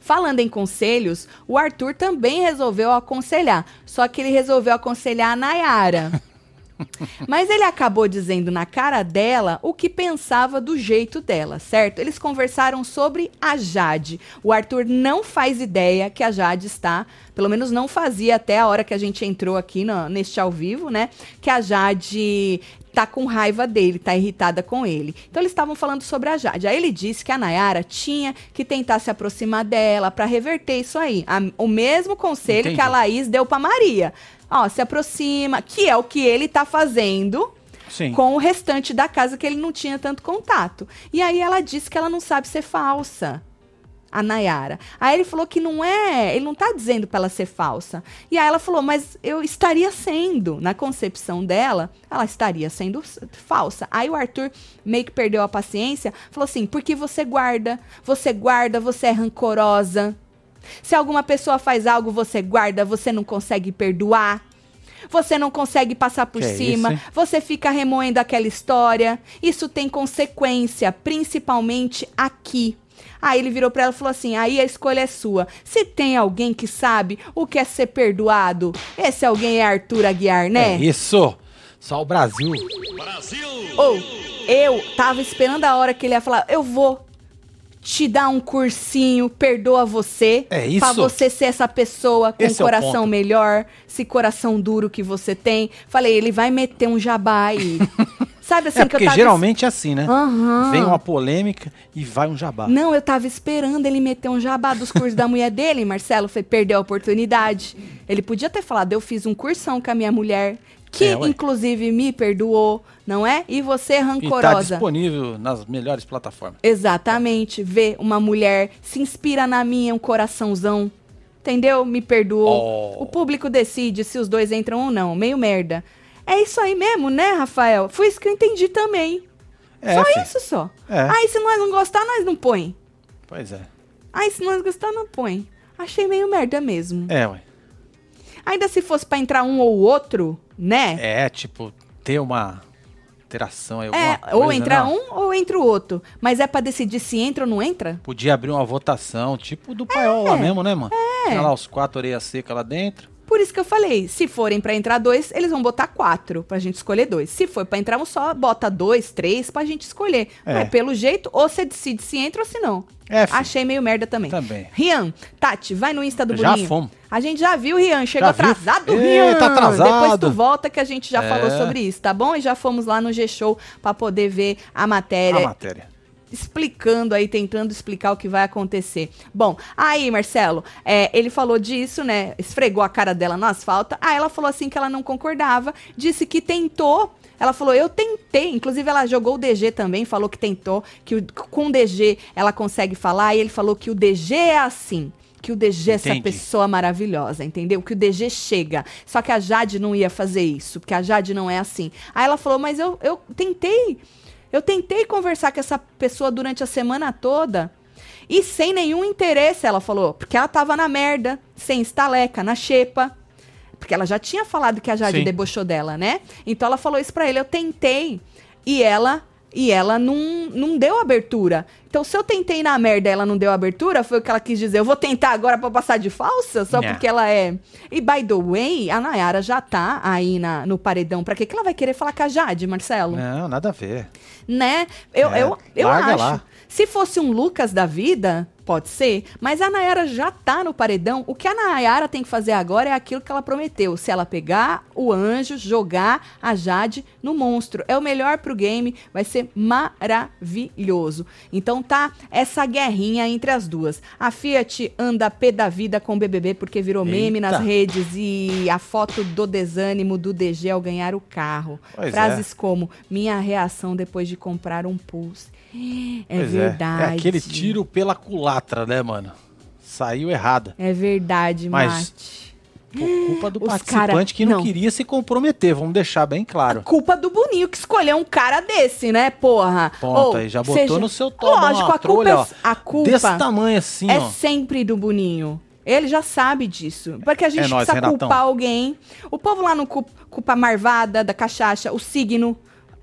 Falando em conselhos, o Arthur também resolveu aconselhar. Só que ele resolveu aconselhar a Nayara. *laughs* Mas ele acabou dizendo na cara dela o que pensava do jeito dela, certo? Eles conversaram sobre a Jade. O Arthur não faz ideia que a Jade está, pelo menos não fazia até a hora que a gente entrou aqui no- neste ao vivo, né? Que a Jade tá com raiva dele, tá irritada com ele. Então eles estavam falando sobre a Jade. Aí ele disse que a Nayara tinha que tentar se aproximar dela pra reverter isso aí. A- o mesmo conselho Entendi. que a Laís deu pra Maria. Ó, se aproxima, que é o que ele tá fazendo Sim. com o restante da casa que ele não tinha tanto contato. E aí ela disse que ela não sabe ser falsa. A Nayara. Aí ele falou que não é, ele não tá dizendo pra ela ser falsa. E aí ela falou, mas eu estaria sendo, na concepção dela, ela estaria sendo falsa. Aí o Arthur meio que perdeu a paciência, falou assim: porque você guarda, você guarda, você é rancorosa. Se alguma pessoa faz algo, você guarda, você não consegue perdoar. Você não consegue passar por Que é cima, você fica remoendo aquela história. Isso tem consequência, principalmente aqui. Aí ele virou pra ela e falou assim: aí a escolha é sua. Se tem alguém que sabe o que é ser perdoado, esse alguém é Arthur Aguiar, né? É isso. Só o Brasil. Ou eu tava esperando a hora que ele ia falar: eu vou te dar um cursinho, perdoa você. É isso. Pra você ser essa pessoa com Esse é o coração ponto. melhor, esse coração duro que você tem. Falei, ele vai meter um jabá aí. *laughs* Sabe assim é que eu porque tava. geralmente é assim, né? Aham. Vem uma polêmica e vai um jabá. Não, eu tava esperando ele meter um jabá dos cursos da mulher dele, Marcelo. Foi perder a oportunidade. Ele podia ter falado, eu fiz um cursão com a minha mulher, que É, inclusive me perdoou, não é? E você tá rancorosa. disponível nas melhores plataformas. Exatamente. Ver uma mulher se inspira na minha, um coraçãozão. Entendeu? Me perdoou. Oh. O público decide se os dois entram ou não. Meio merda. É isso aí mesmo, né, Rafael? Foi isso que eu entendi também. É, só fi. isso só. É. Aí se nós não gostar, nós não põe. Pois é. Aí se nós gostar, não põe. Achei meio merda mesmo. É, ué. Ainda se fosse pra entrar um ou outro, né? É, tipo, ter uma interação aí, alguma É, coisa, ou entra não. um ou entra o outro. Mas é pra decidir se entra ou não entra? Podia abrir uma votação, tipo do paiol lá mesmo, né, mano? É. Tinha lá os quatro orelhas secas lá dentro. Por isso que eu falei, se forem pra entrar dois, eles vão botar quatro pra gente escolher dois. Se for pra entrar um só, bota dois, três pra gente escolher. É. Mas pelo jeito, ou você decide se entra ou se não. É. Achei meio merda também. Também. Rian, Tati, vai no Insta do Já Boninho. fomos. A gente já viu, Rian. Chegou Já viu? atrasado, Eita, Rian. atrasado. Depois tu volta que a gente já É. falou sobre isso, tá bom? E já fomos lá no G-Show pra poder ver a matéria A matéria. Explicando aí, tentando explicar o que vai acontecer. Bom, aí, Marcelo, é, ele falou disso, né? Esfregou a cara dela no asfalto. Aí ela falou assim que ela não concordava, disse que tentou. Ela falou, eu tentei. Inclusive, ela jogou o DG também, falou que tentou, que o- com o DG ela consegue falar. E ele falou que o DG é assim. Que o DG é essa pessoa maravilhosa, entendeu? Que o DG chega. Só que a Jade não ia fazer isso, porque a Jade não é assim. Aí ela falou, mas eu, eu tentei. Eu tentei conversar com essa pessoa durante a semana toda e sem nenhum interesse, ela falou. Porque ela tava na merda, sem estaleca, na xepa. Porque ela já tinha falado que a Jade Sim. debochou dela, né? Então ela falou isso pra ele. Eu tentei e ela e ela não, não deu abertura. Então, se eu tentei na merda e ela não deu abertura, foi o que ela quis dizer. Eu vou tentar agora pra passar de falsa? Só Nha. porque ela é. E by the way, a Nayara já tá aí na, no paredão. Pra quê que ela vai querer falar com a Jade, Marcelo? Não, nada a ver. Né? Eu, É, eu, eu larga acho. lá. Se fosse um Lucas da vida, pode ser, mas a Nayara já tá no paredão. O que a Nayara tem que fazer agora é aquilo que ela prometeu. Se ela pegar o anjo, jogar a Jade no monstro. É o melhor pro game, vai ser maravilhoso. Então tá essa guerrinha entre as duas. A Fiat anda pé da vida com o BBB porque virou meme Eita. nas redes e a foto do desânimo do DG ao ganhar o carro. Pois é. Frases como minha reação depois de comprar um Pulse. É Pois verdade. É. aquele tiro pela culatra, né, mano? Saiu errada. É verdade, Mas- Mate. Por culpa do Os participante cara- que não, não. queria se comprometer, vamos deixar bem claro. Culpa do Boninho que escolheu um cara desse, né, porra? Ponto Ou aí, já botou seja- no seu toba Lógico, a culpa, trolha, ó, é, a culpa Desse tamanho assim, é ó. sempre do Boninho. Ele já sabe disso. Porque a gente É nóis, precisa Renatão. culpar alguém. O povo lá não culpa, culpa a Marvada, da Cachaça, o signo.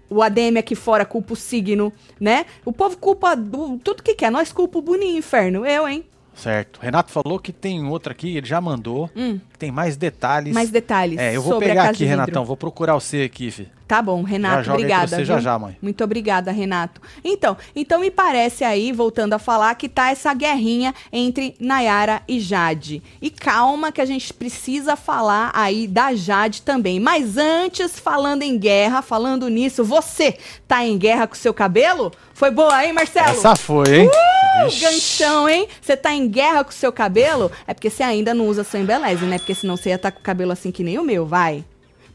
O ADM aqui fora culpa o signo, né? O povo culpa do- tudo que quer. Nós culpa o Boninho, inferno. Eu, hein? Certo. Renato falou que tem outra aqui, ele já mandou. que Tem mais detalhes. Mais detalhes É, eu vou pegar aqui. Renatão. Vou procurar você aqui, fi. Tá bom, Renato, Já obrigada. você já já, mãe. Muito obrigada, Renato. Então, então me parece aí, voltando a falar, que tá essa guerrinha entre Nayara e Jade. E calma que a gente precisa falar aí da Jade também. Mas antes, falando em guerra, falando nisso, você tá em guerra com o seu cabelo? Foi boa, hein, Marcelo? Essa foi, hein? Uh, Vixe. ganchão, hein? Você tá em guerra com o seu cabelo? É porque você ainda não usa seu embeleze, né? Porque senão você ia estar com o cabelo assim que nem o meu, vai.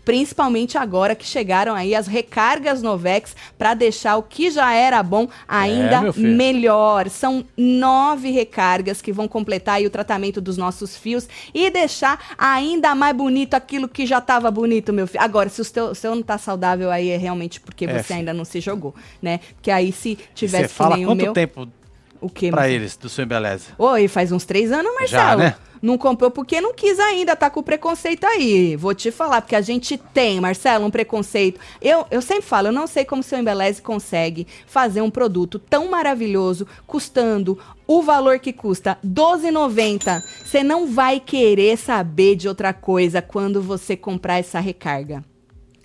Principalmente agora que chegaram aí as recargas Novex pra deixar o que já era bom ainda É, melhor. São nove recargas que vão completar aí o tratamento dos nossos fios e deixar ainda mais bonito aquilo que já tava bonito, meu filho. Agora, se o seu, o seu não tá saudável aí é realmente porque É, você filho. ainda não se jogou, né? Porque aí se tivesse Você que fala nem o quanto meu... tempo O quê, pra eles do seu embeleze? Oi, faz uns três anos, Marcelo. Já, né? Não comprou porque não quis ainda, tá com preconceito aí. Vou te falar, porque a gente tem, Marcelo, um preconceito. Eu, eu sempre falo, eu não sei como seu Embeleze consegue fazer um produto tão maravilhoso, custando o valor que custa, R$ 12,90. Você não vai querer saber de outra coisa quando você comprar essa recarga.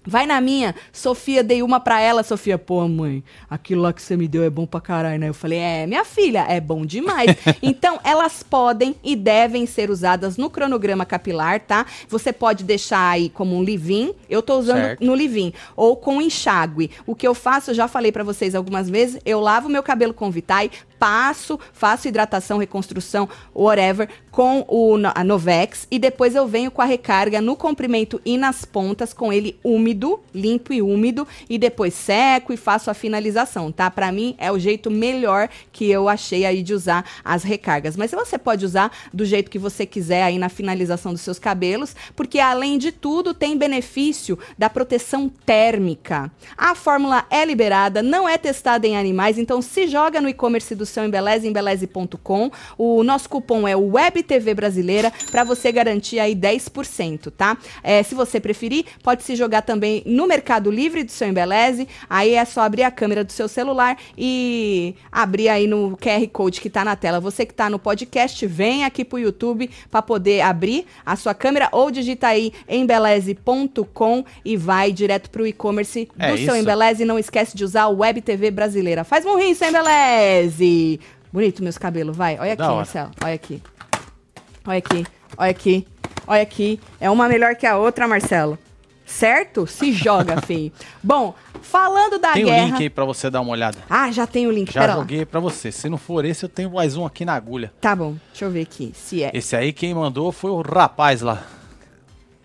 Vai na minha, Sofia, dei uma pra ela, Sofia, pô, mãe, aquilo lá que você me deu é bom pra caralho, né? Eu falei, é, minha filha, é bom demais. *laughs* então, elas podem e devem ser usadas no cronograma capilar, tá? Você pode deixar aí como um leave-in, eu tô usando Certo. no leave-in, ou com enxágue. O que eu faço, eu já falei pra vocês algumas vezes, eu lavo meu cabelo com Vitae, passo, faço hidratação, reconstrução, whatever, com o, a Novex e depois eu venho com a recarga no comprimento e nas pontas com ele úmido, limpo e úmido e depois seco e faço a finalização, tá? Pra mim é o jeito melhor que eu achei aí de usar as recargas. Mas você pode usar do jeito que você quiser aí na finalização dos seus cabelos, porque além de tudo tem benefício da proteção térmica. A fórmula é liberada, não é testada em animais, então se joga no e-commerce do seu Embeleze, embeleze.com. O nosso cupom é o WebTV Brasileira para você garantir aí 10%, tá? É, se você preferir, pode se jogar também no Mercado Livre do seu Embeleze. Aí é só abrir a câmera do seu celular e abrir aí no QR Code que tá na tela. Você que tá no podcast, vem aqui pro YouTube para poder abrir a sua câmera ou digita aí embeleze.com e vai direto pro e-commerce do É seu isso. Embeleze. Não esquece de usar o Web TV Brasileira. Faz morrinho, seu Embeleze! Bonito meus cabelos, vai. Olha aqui. Marcelo. Olha aqui. Olha aqui. Olha aqui. Olha aqui. É uma melhor que a outra, Marcelo. Certo? Se joga, *laughs* feio. Bom, falando da Tem o guerra. link aí pra você dar uma olhada. Ah, já tem o link. Já Pera lá. joguei pra você. Se não for esse, eu tenho mais um aqui na agulha. Tá bom. Deixa eu ver aqui se é. Esse aí quem mandou foi o rapaz lá.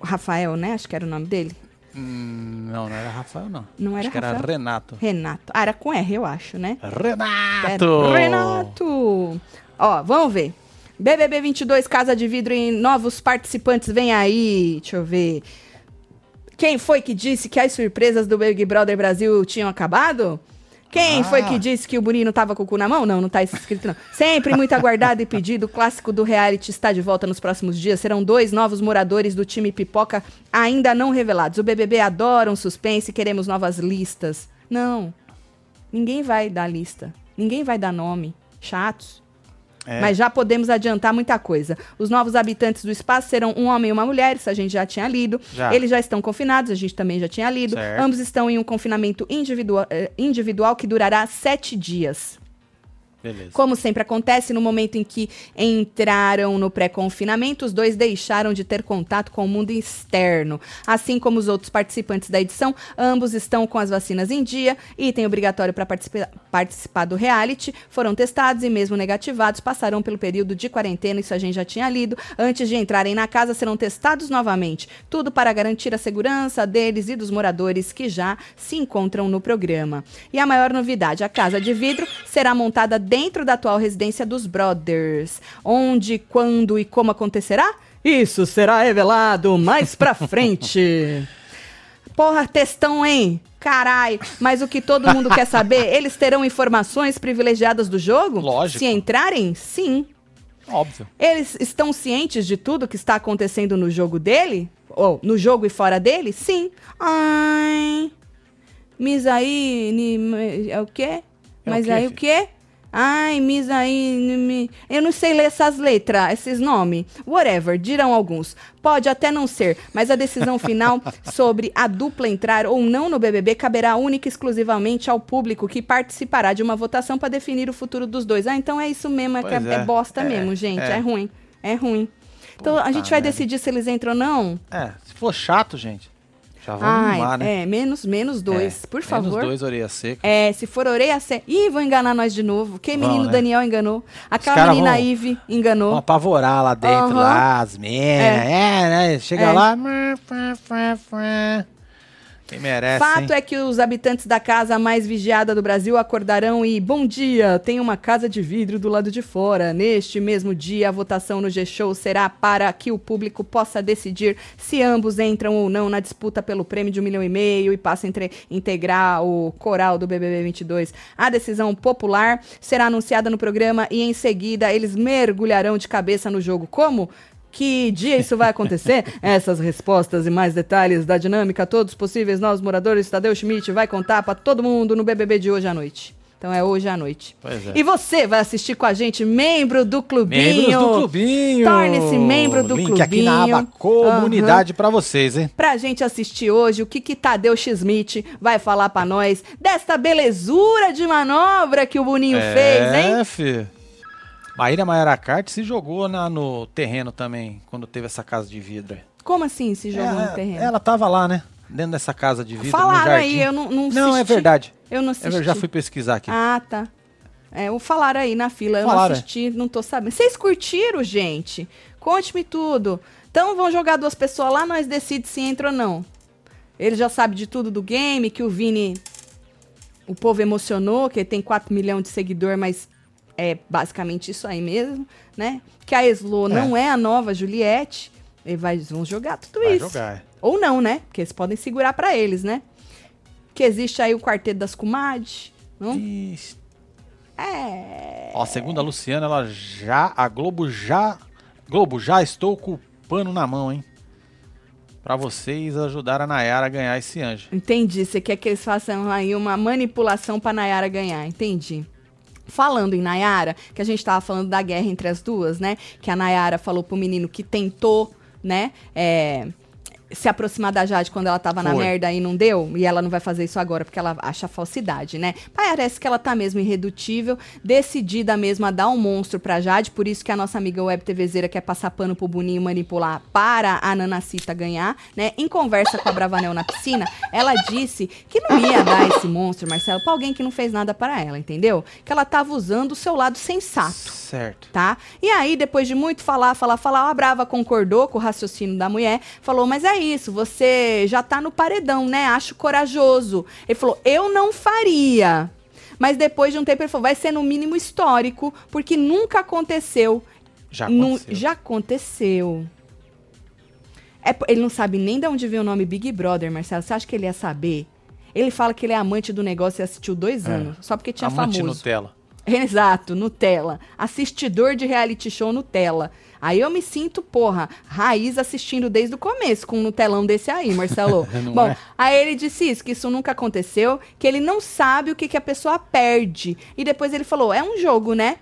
O Rafael, né? Acho que era o nome dele. Hum, não, não era Rafael, não. Não era Acho que era Rafael? Renato. Renato. Ah, era com R, eu acho, né? Renato! Renato! Ó, vamos ver. BBB 22, Casa de Vidro e novos participantes, vem aí. Deixa eu ver. Quem foi que disse que as surpresas do Big Brother Brasil tinham acabado? Quem Ah. foi que disse que o Bonino tava com o cu na mão? Não, não tá escrito não. Sempre muito aguardado e pedido, o clássico do reality está de volta nos próximos dias. Serão dois novos moradores do time Pipoca ainda não revelados. O BBB adora um suspense, queremos novas listas. Não, ninguém vai dar lista. Ninguém vai dar nome. Chatos. É. Mas já podemos adiantar muita coisa. Os novos habitantes do espaço serão um homem e uma mulher, isso a gente já tinha lido. Já. Eles já estão confinados, a gente também já tinha lido. Certo. Ambos estão em um confinamento individua- eh, individual que durará sete dias. Beleza. Como sempre acontece, no momento em que entraram no pré-confinamento, os dois deixaram de ter contato com o mundo externo. Assim como os outros participantes da edição, ambos estão com as vacinas em dia, item obrigatório para participa- participar do reality, foram testados e, mesmo negativados, passarão pelo período de quarentena, isso a gente já tinha lido. Antes de entrarem na casa, serão testados novamente. Tudo para garantir a segurança deles e dos moradores que já se encontram no programa. E a maior novidade, a casa de vidro será montada dentro da atual residência dos Brothers. Onde, quando e como acontecerá? Isso será revelado mais pra *laughs* frente. Porra, textão, hein? Carai, mas o que todo mundo quer saber, *laughs* eles terão informações privilegiadas do jogo? Lógico. Se entrarem, sim. Óbvio. Eles estão cientes de tudo que está acontecendo no jogo dele? Ou no jogo e fora dele? Sim. Ai. Mas aí. ni- É o quê? É o Mas quê, aí o quê? Ai, mis aí. Eu não sei ler essas letras, esses nomes. Whatever, dirão alguns. Pode até não ser, mas a decisão *laughs* final sobre a dupla entrar ou não no BBB caberá única e exclusivamente ao público que participará de uma votação para definir o futuro dos dois. Ah, então é isso mesmo, é, é, é bosta É, mesmo, gente. é. É, ruim. É ruim. Então a Puta gente vai merda. decidir se eles entram ou não. É, se for chato, gente, já vamos Ai, arrumar, né? é, menos, menos dois, É, por menos favor. dois, orelha seca. É, se for orelha seca. Ih, vão enganar nós de novo. Que Vão, menino né? Daniel enganou. Aquela menina vão- Ive enganou. Vão apavorar lá dentro, Aham. lá, as minas, é, né? Chega É. lá. Quem merece, Fato hein? é que os habitantes da casa mais vigiada do Brasil acordarão e, bom dia, tem uma casa de vidro do lado de fora. Neste mesmo dia, a votação no G-Show será para que o público possa decidir se ambos entram ou não na disputa pelo prêmio de um milhão e meio e passam a integrar o coral do BBB 22. A decisão popular será anunciada no programa e, em seguida, eles mergulharão de cabeça no jogo. Como? Que dia isso vai acontecer? *laughs* Essas respostas e mais detalhes da dinâmica, todos possíveis novos moradores, Tadeu Schmidt vai contar pra todo mundo no BBB de hoje à noite. Então é hoje à noite. Pois é. E você vai assistir com a gente, membro do clubinho. Membros do clubinho. Torne-se membro do Link aqui na clubinho. aba comunidade pra vocês, hein? Pra gente assistir hoje o que que Tadeu Schmidt vai falar pra nós desta belezura de manobra que o Boninho fez, hein? É, fi. Maíra Maiara Carte se jogou na- no terreno também, quando teve essa casa de vidro. Como assim se jogou É, no terreno? Ela tava lá, né? Dentro dessa casa de vidro, no Falaram jardim. aí, eu não, não Não, é verdade. Eu não assisti. Eu já fui pesquisar aqui. Ah, tá. É, o falaram aí na fila, eu Falaram, não assisti, não tô sabendo. Vocês curtiram, gente? Conte-me tudo. Então vão jogar duas pessoas lá, nós decidimos se entra ou não. Ele já sabe de tudo do game, que o Vini... O povo emocionou, que ele tem 4 milhões de seguidor, mas é basicamente isso aí mesmo, né? Que a Eslo não é a nova Juliette. E vai, eles vão jogar tudo Vai isso. jogar. Ou não, né? Porque eles podem segurar pra eles, né? Que existe aí o quarteto das comadres. Não? Ixi. É. Ó, segundo a Luciana, ela já. A Globo já. Globo, já estou com o pano na mão, hein? Pra vocês ajudar a Nayara a ganhar esse anjo. Entendi. Você quer que eles façam aí uma manipulação pra Nayara ganhar. Entendi. Falando em Nayara, que a gente tava falando da guerra entre as duas, né? Que a Nayara falou pro menino que tentou, né? É, se aproximar da Jade quando ela tava na Foi. merda e não deu. E ela não vai fazer isso agora porque ela acha falsidade, né? Parece que ela tá mesmo irredutível, decidida mesmo a dar um monstro pra Jade. Por isso que a nossa amiga Web TVzeira quer passar pano pro Boninho manipular para a Nanacita ganhar, né? Em conversa com a Bravanel na piscina, ela disse que não ia dar esse monstro, Marcelo, pra alguém que não fez nada para ela, entendeu? Que ela tava usando o seu lado sensato Certo. tá? E aí, depois de muito falar, falar, falar, a Brava concordou com o raciocínio da mulher, falou, mas é isso, você já tá no paredão, né? Acho corajoso. Ele falou, eu não faria. Mas depois de um tempo ele falou, vai ser no mínimo histórico, porque nunca aconteceu. Já aconteceu. já aconteceu. É, ele não sabe nem de onde veio o nome Big Brother, Marcelo. Você acha que ele ia saber? Ele fala que ele é amante do negócio e assistiu dois anos, só porque tinha É. Amante famoso. Nutella. *laughs* Exato, Nutella. Assistidor de reality show Nutella. Aí eu me sinto, porra, raiz assistindo desde o começo com um Nutelão desse aí, Marcelo. *laughs* Bom, é? aí ele disse isso, que isso nunca aconteceu, que ele não sabe o que, que a pessoa perde. E depois ele falou, é um jogo, né?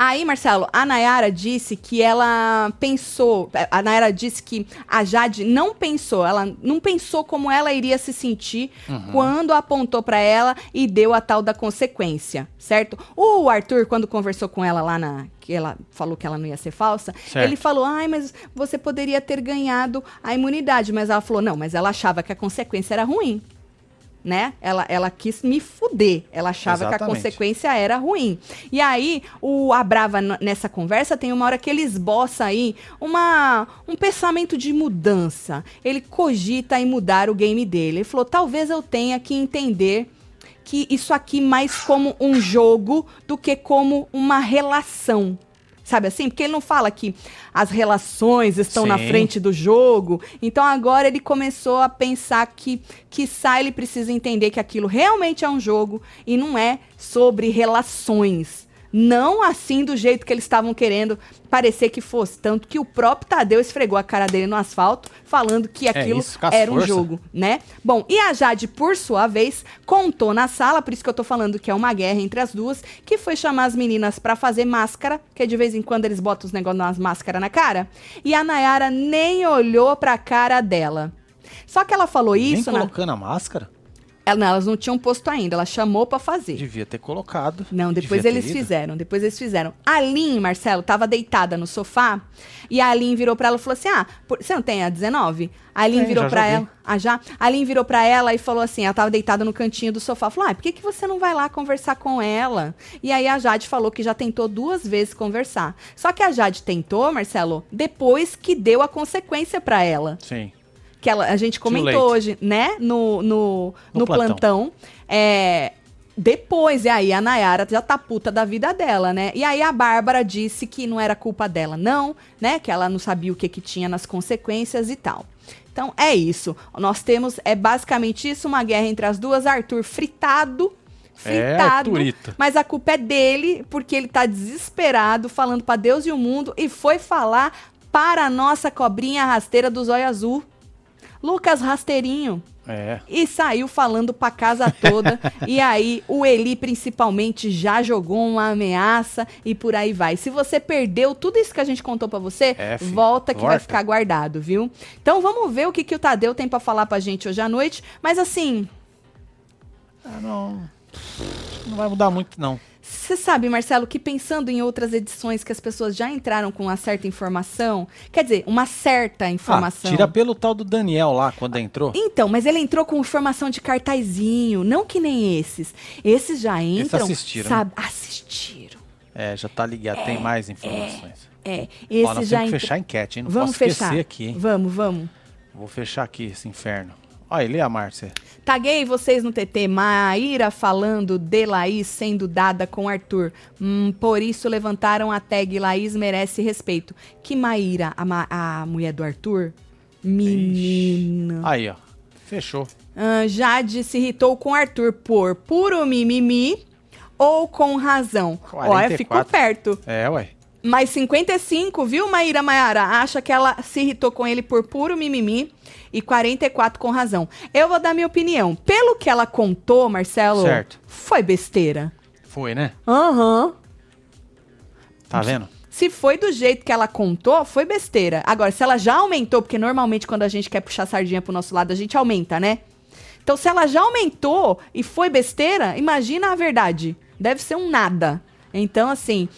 Aí, Marcelo, a Nayara disse que ela pensou. A Nayara disse que a Jade não pensou. Ela não pensou como ela iria se sentir Uhum. quando apontou pra ela e deu a tal da consequência, certo? O Arthur, quando conversou com ela lá na. que ela falou que ela não ia ser falsa, Certo. ele falou: ai, mas você poderia ter ganhado a imunidade. Mas ela falou: não, mas ela achava que a consequência era ruim né? Ela, ela quis me fuder. Ela achava que a Exatamente. consequência era ruim. E aí, o a Brava, n- nessa conversa, tem uma hora que ele esboça aí uma, um pensamento de mudança. Ele cogita em mudar o game dele. Ele falou: talvez eu tenha que entender que isso aqui mais como um jogo do que como uma relação. Sabe assim? Porque ele não fala que as relações estão na Sim. frente do jogo. Então agora ele começou a pensar que, que ele precisa entender que aquilo realmente é um jogo e não é sobre relações. Não assim do jeito que eles estavam querendo parecer que fosse. Tanto que o próprio Tadeu esfregou a cara dele no asfalto, falando que aquilo isso, com as era um jogo, né? Bom, e a Jade, por sua vez, contou na sala, por isso que eu tô falando que é uma guerra entre as duas, que foi chamar as meninas pra fazer máscara, que de vez em quando eles botam os negócios nas máscaras na cara, e a Nayara nem olhou pra cara dela. Só que ela falou Nem isso, na... colocando a máscara? Ela- não, elas não tinham posto ainda, ela chamou pra fazer. Devia ter colocado. Não, depois eles fizeram, depois eles fizeram. A Lin, Marcelo, tava deitada no sofá e a Lin virou pra ela e falou assim: Ah, por- você não tem a 19? A Lin Tem, virou joguei. ela. Ah, já? A Lin virou pra ela e falou assim: ela tava deitada no cantinho do sofá. Falou: Ah, por que, que você não vai lá conversar com ela? E aí a Jade falou que já tentou duas vezes conversar. Só que a Jade tentou, Marcelo, depois que deu a consequência pra ela Sim. Que ela, a gente comentou hoje, né, no, no, No no plantão. plantão. É, depois, e aí a Nayara já tá puta da vida dela, né? E aí a Bárbara disse que não era culpa dela, não, né? Que ela não sabia o que que tinha nas consequências e tal. Então é isso. Nós temos, é basicamente isso, uma guerra entre as duas. Arthur fritado. É, Fritado, Arthurito. mas a culpa é dele, porque ele tá desesperado, falando pra Deus e o mundo, e foi falar para a nossa cobrinha rasteira do zóio azul. Lucas Rasteirinho. É. E saiu falando pra casa toda. *laughs* e aí, o Eli, principalmente, já jogou uma ameaça e por aí vai. Se você perdeu tudo isso que a gente contou pra você, É, volta que vai ficar guardado, viu? Então vamos ver o que, que o Tadeu tem pra falar pra gente hoje à noite. Mas assim, Ah, não. Não vai mudar muito, não. Você sabe, Marcelo, que pensando em outras edições que as pessoas já entraram com uma certa informação, quer dizer, uma certa informação. Ah, tira pelo tal do Daniel lá, quando entrou. Então, mas ele entrou com informação de cartazinho, não que nem esses. Esses já entram. assistiram, Sabe, assistiram. É, já tá ligado, tem mais informações. É, Ó, esses nós já temos que fechar a enquete, hein? Não Vamos posso esquecer fechar. aqui, hein? Vamos, vamos. Vou fechar aqui esse inferno. Olha, lê a Márcia. Taguei vocês no TT, Maíra falando de Laís sendo dada com Arthur. Hum, por isso levantaram a tag Laís merece respeito. Que Maíra, a, ma- a mulher do Arthur? Menina. Aí, ó. Fechou. Jade se irritou com Arthur por puro mimimi ou com razão. Olha, ficou 44. perto. É, ué. Mas 55, viu, Maíra Maiara? Acha que ela se irritou com ele por puro mimimi e 44 com razão. Eu vou dar minha opinião. Pelo que ela contou, Marcelo, Certo. foi besteira. Foi, né? Aham. Tá vendo? Se foi do jeito que ela contou, foi besteira. Agora, se ela já aumentou, porque normalmente quando a gente quer puxar sardinha pro nosso lado, a gente aumenta, né? Então, se ela já aumentou e foi besteira, imagina a verdade. Deve ser um nada. Então, assim,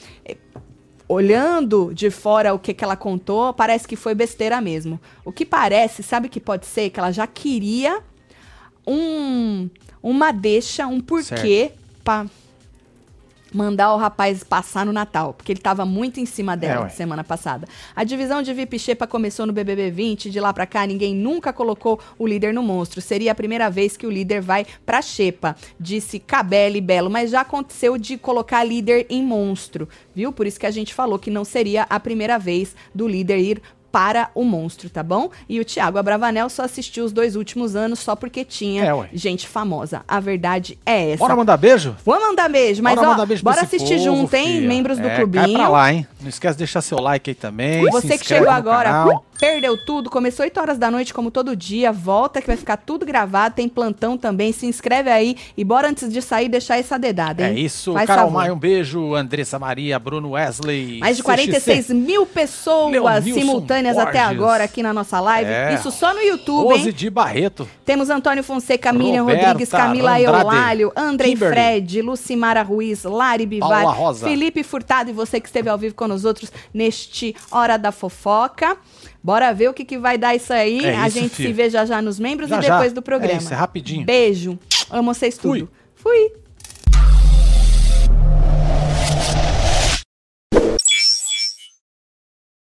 olhando de fora o que, que ela contou, parece que foi besteira mesmo. O que parece, sabe que pode ser? Que ela já queria um, uma deixa, um porquê pra mandar o rapaz passar no Natal, porque ele tava muito em cima dela É, semana passada. A divisão de VIP Xepa começou no BBB 20, de lá pra cá ninguém nunca colocou o líder no monstro. Seria a primeira vez que o líder vai pra Xepa, disse Cabelli Belo, mas já aconteceu de colocar líder em monstro, viu? Por isso que a gente falou que não seria a primeira vez do líder ir para o monstro, tá bom? E o Thiago Abravanel só assistiu os dois últimos anos só porque tinha É, gente famosa. A verdade é essa. Bora mandar beijo? Vamos mandar beijo, mas Bora ó, beijo bora assistir povo, junto, hein? filha. Membros do É, clubinho. Cai pra lá, hein? Não esquece de deixar seu like aí também. Você que chegou agora, canal. Perdeu tudo, começou 8 horas da noite, como todo dia. Volta que vai ficar tudo gravado, tem plantão também. Se inscreve aí e bora antes de sair deixar essa dedada, É hein? isso, Faz Carol. Maia, um beijo. Andressa Maria, Bruno Wesley. Mais de CXC. 46 mil pessoas Leonilson simultâneas até agora aqui na nossa live. É. Isso só no YouTube, Rose hein? de Barreto. Temos Antônio Fonseca, Miriam Roberta Rodrigues, Camila Andrade, Eulalio, Andrei Kimberly. Fred, Lucimara Ruiz, Lari Bivar. Felipe Furtado e você que esteve ao vivo com nós outros neste Hora da Fofoca. Bora ver o que, que vai dar isso aí. É A isso, gente filho. se vê já já nos membros Já, e depois já. do programa. É isso, é rapidinho. Beijo. Amo vocês Fui. tudo. Fui.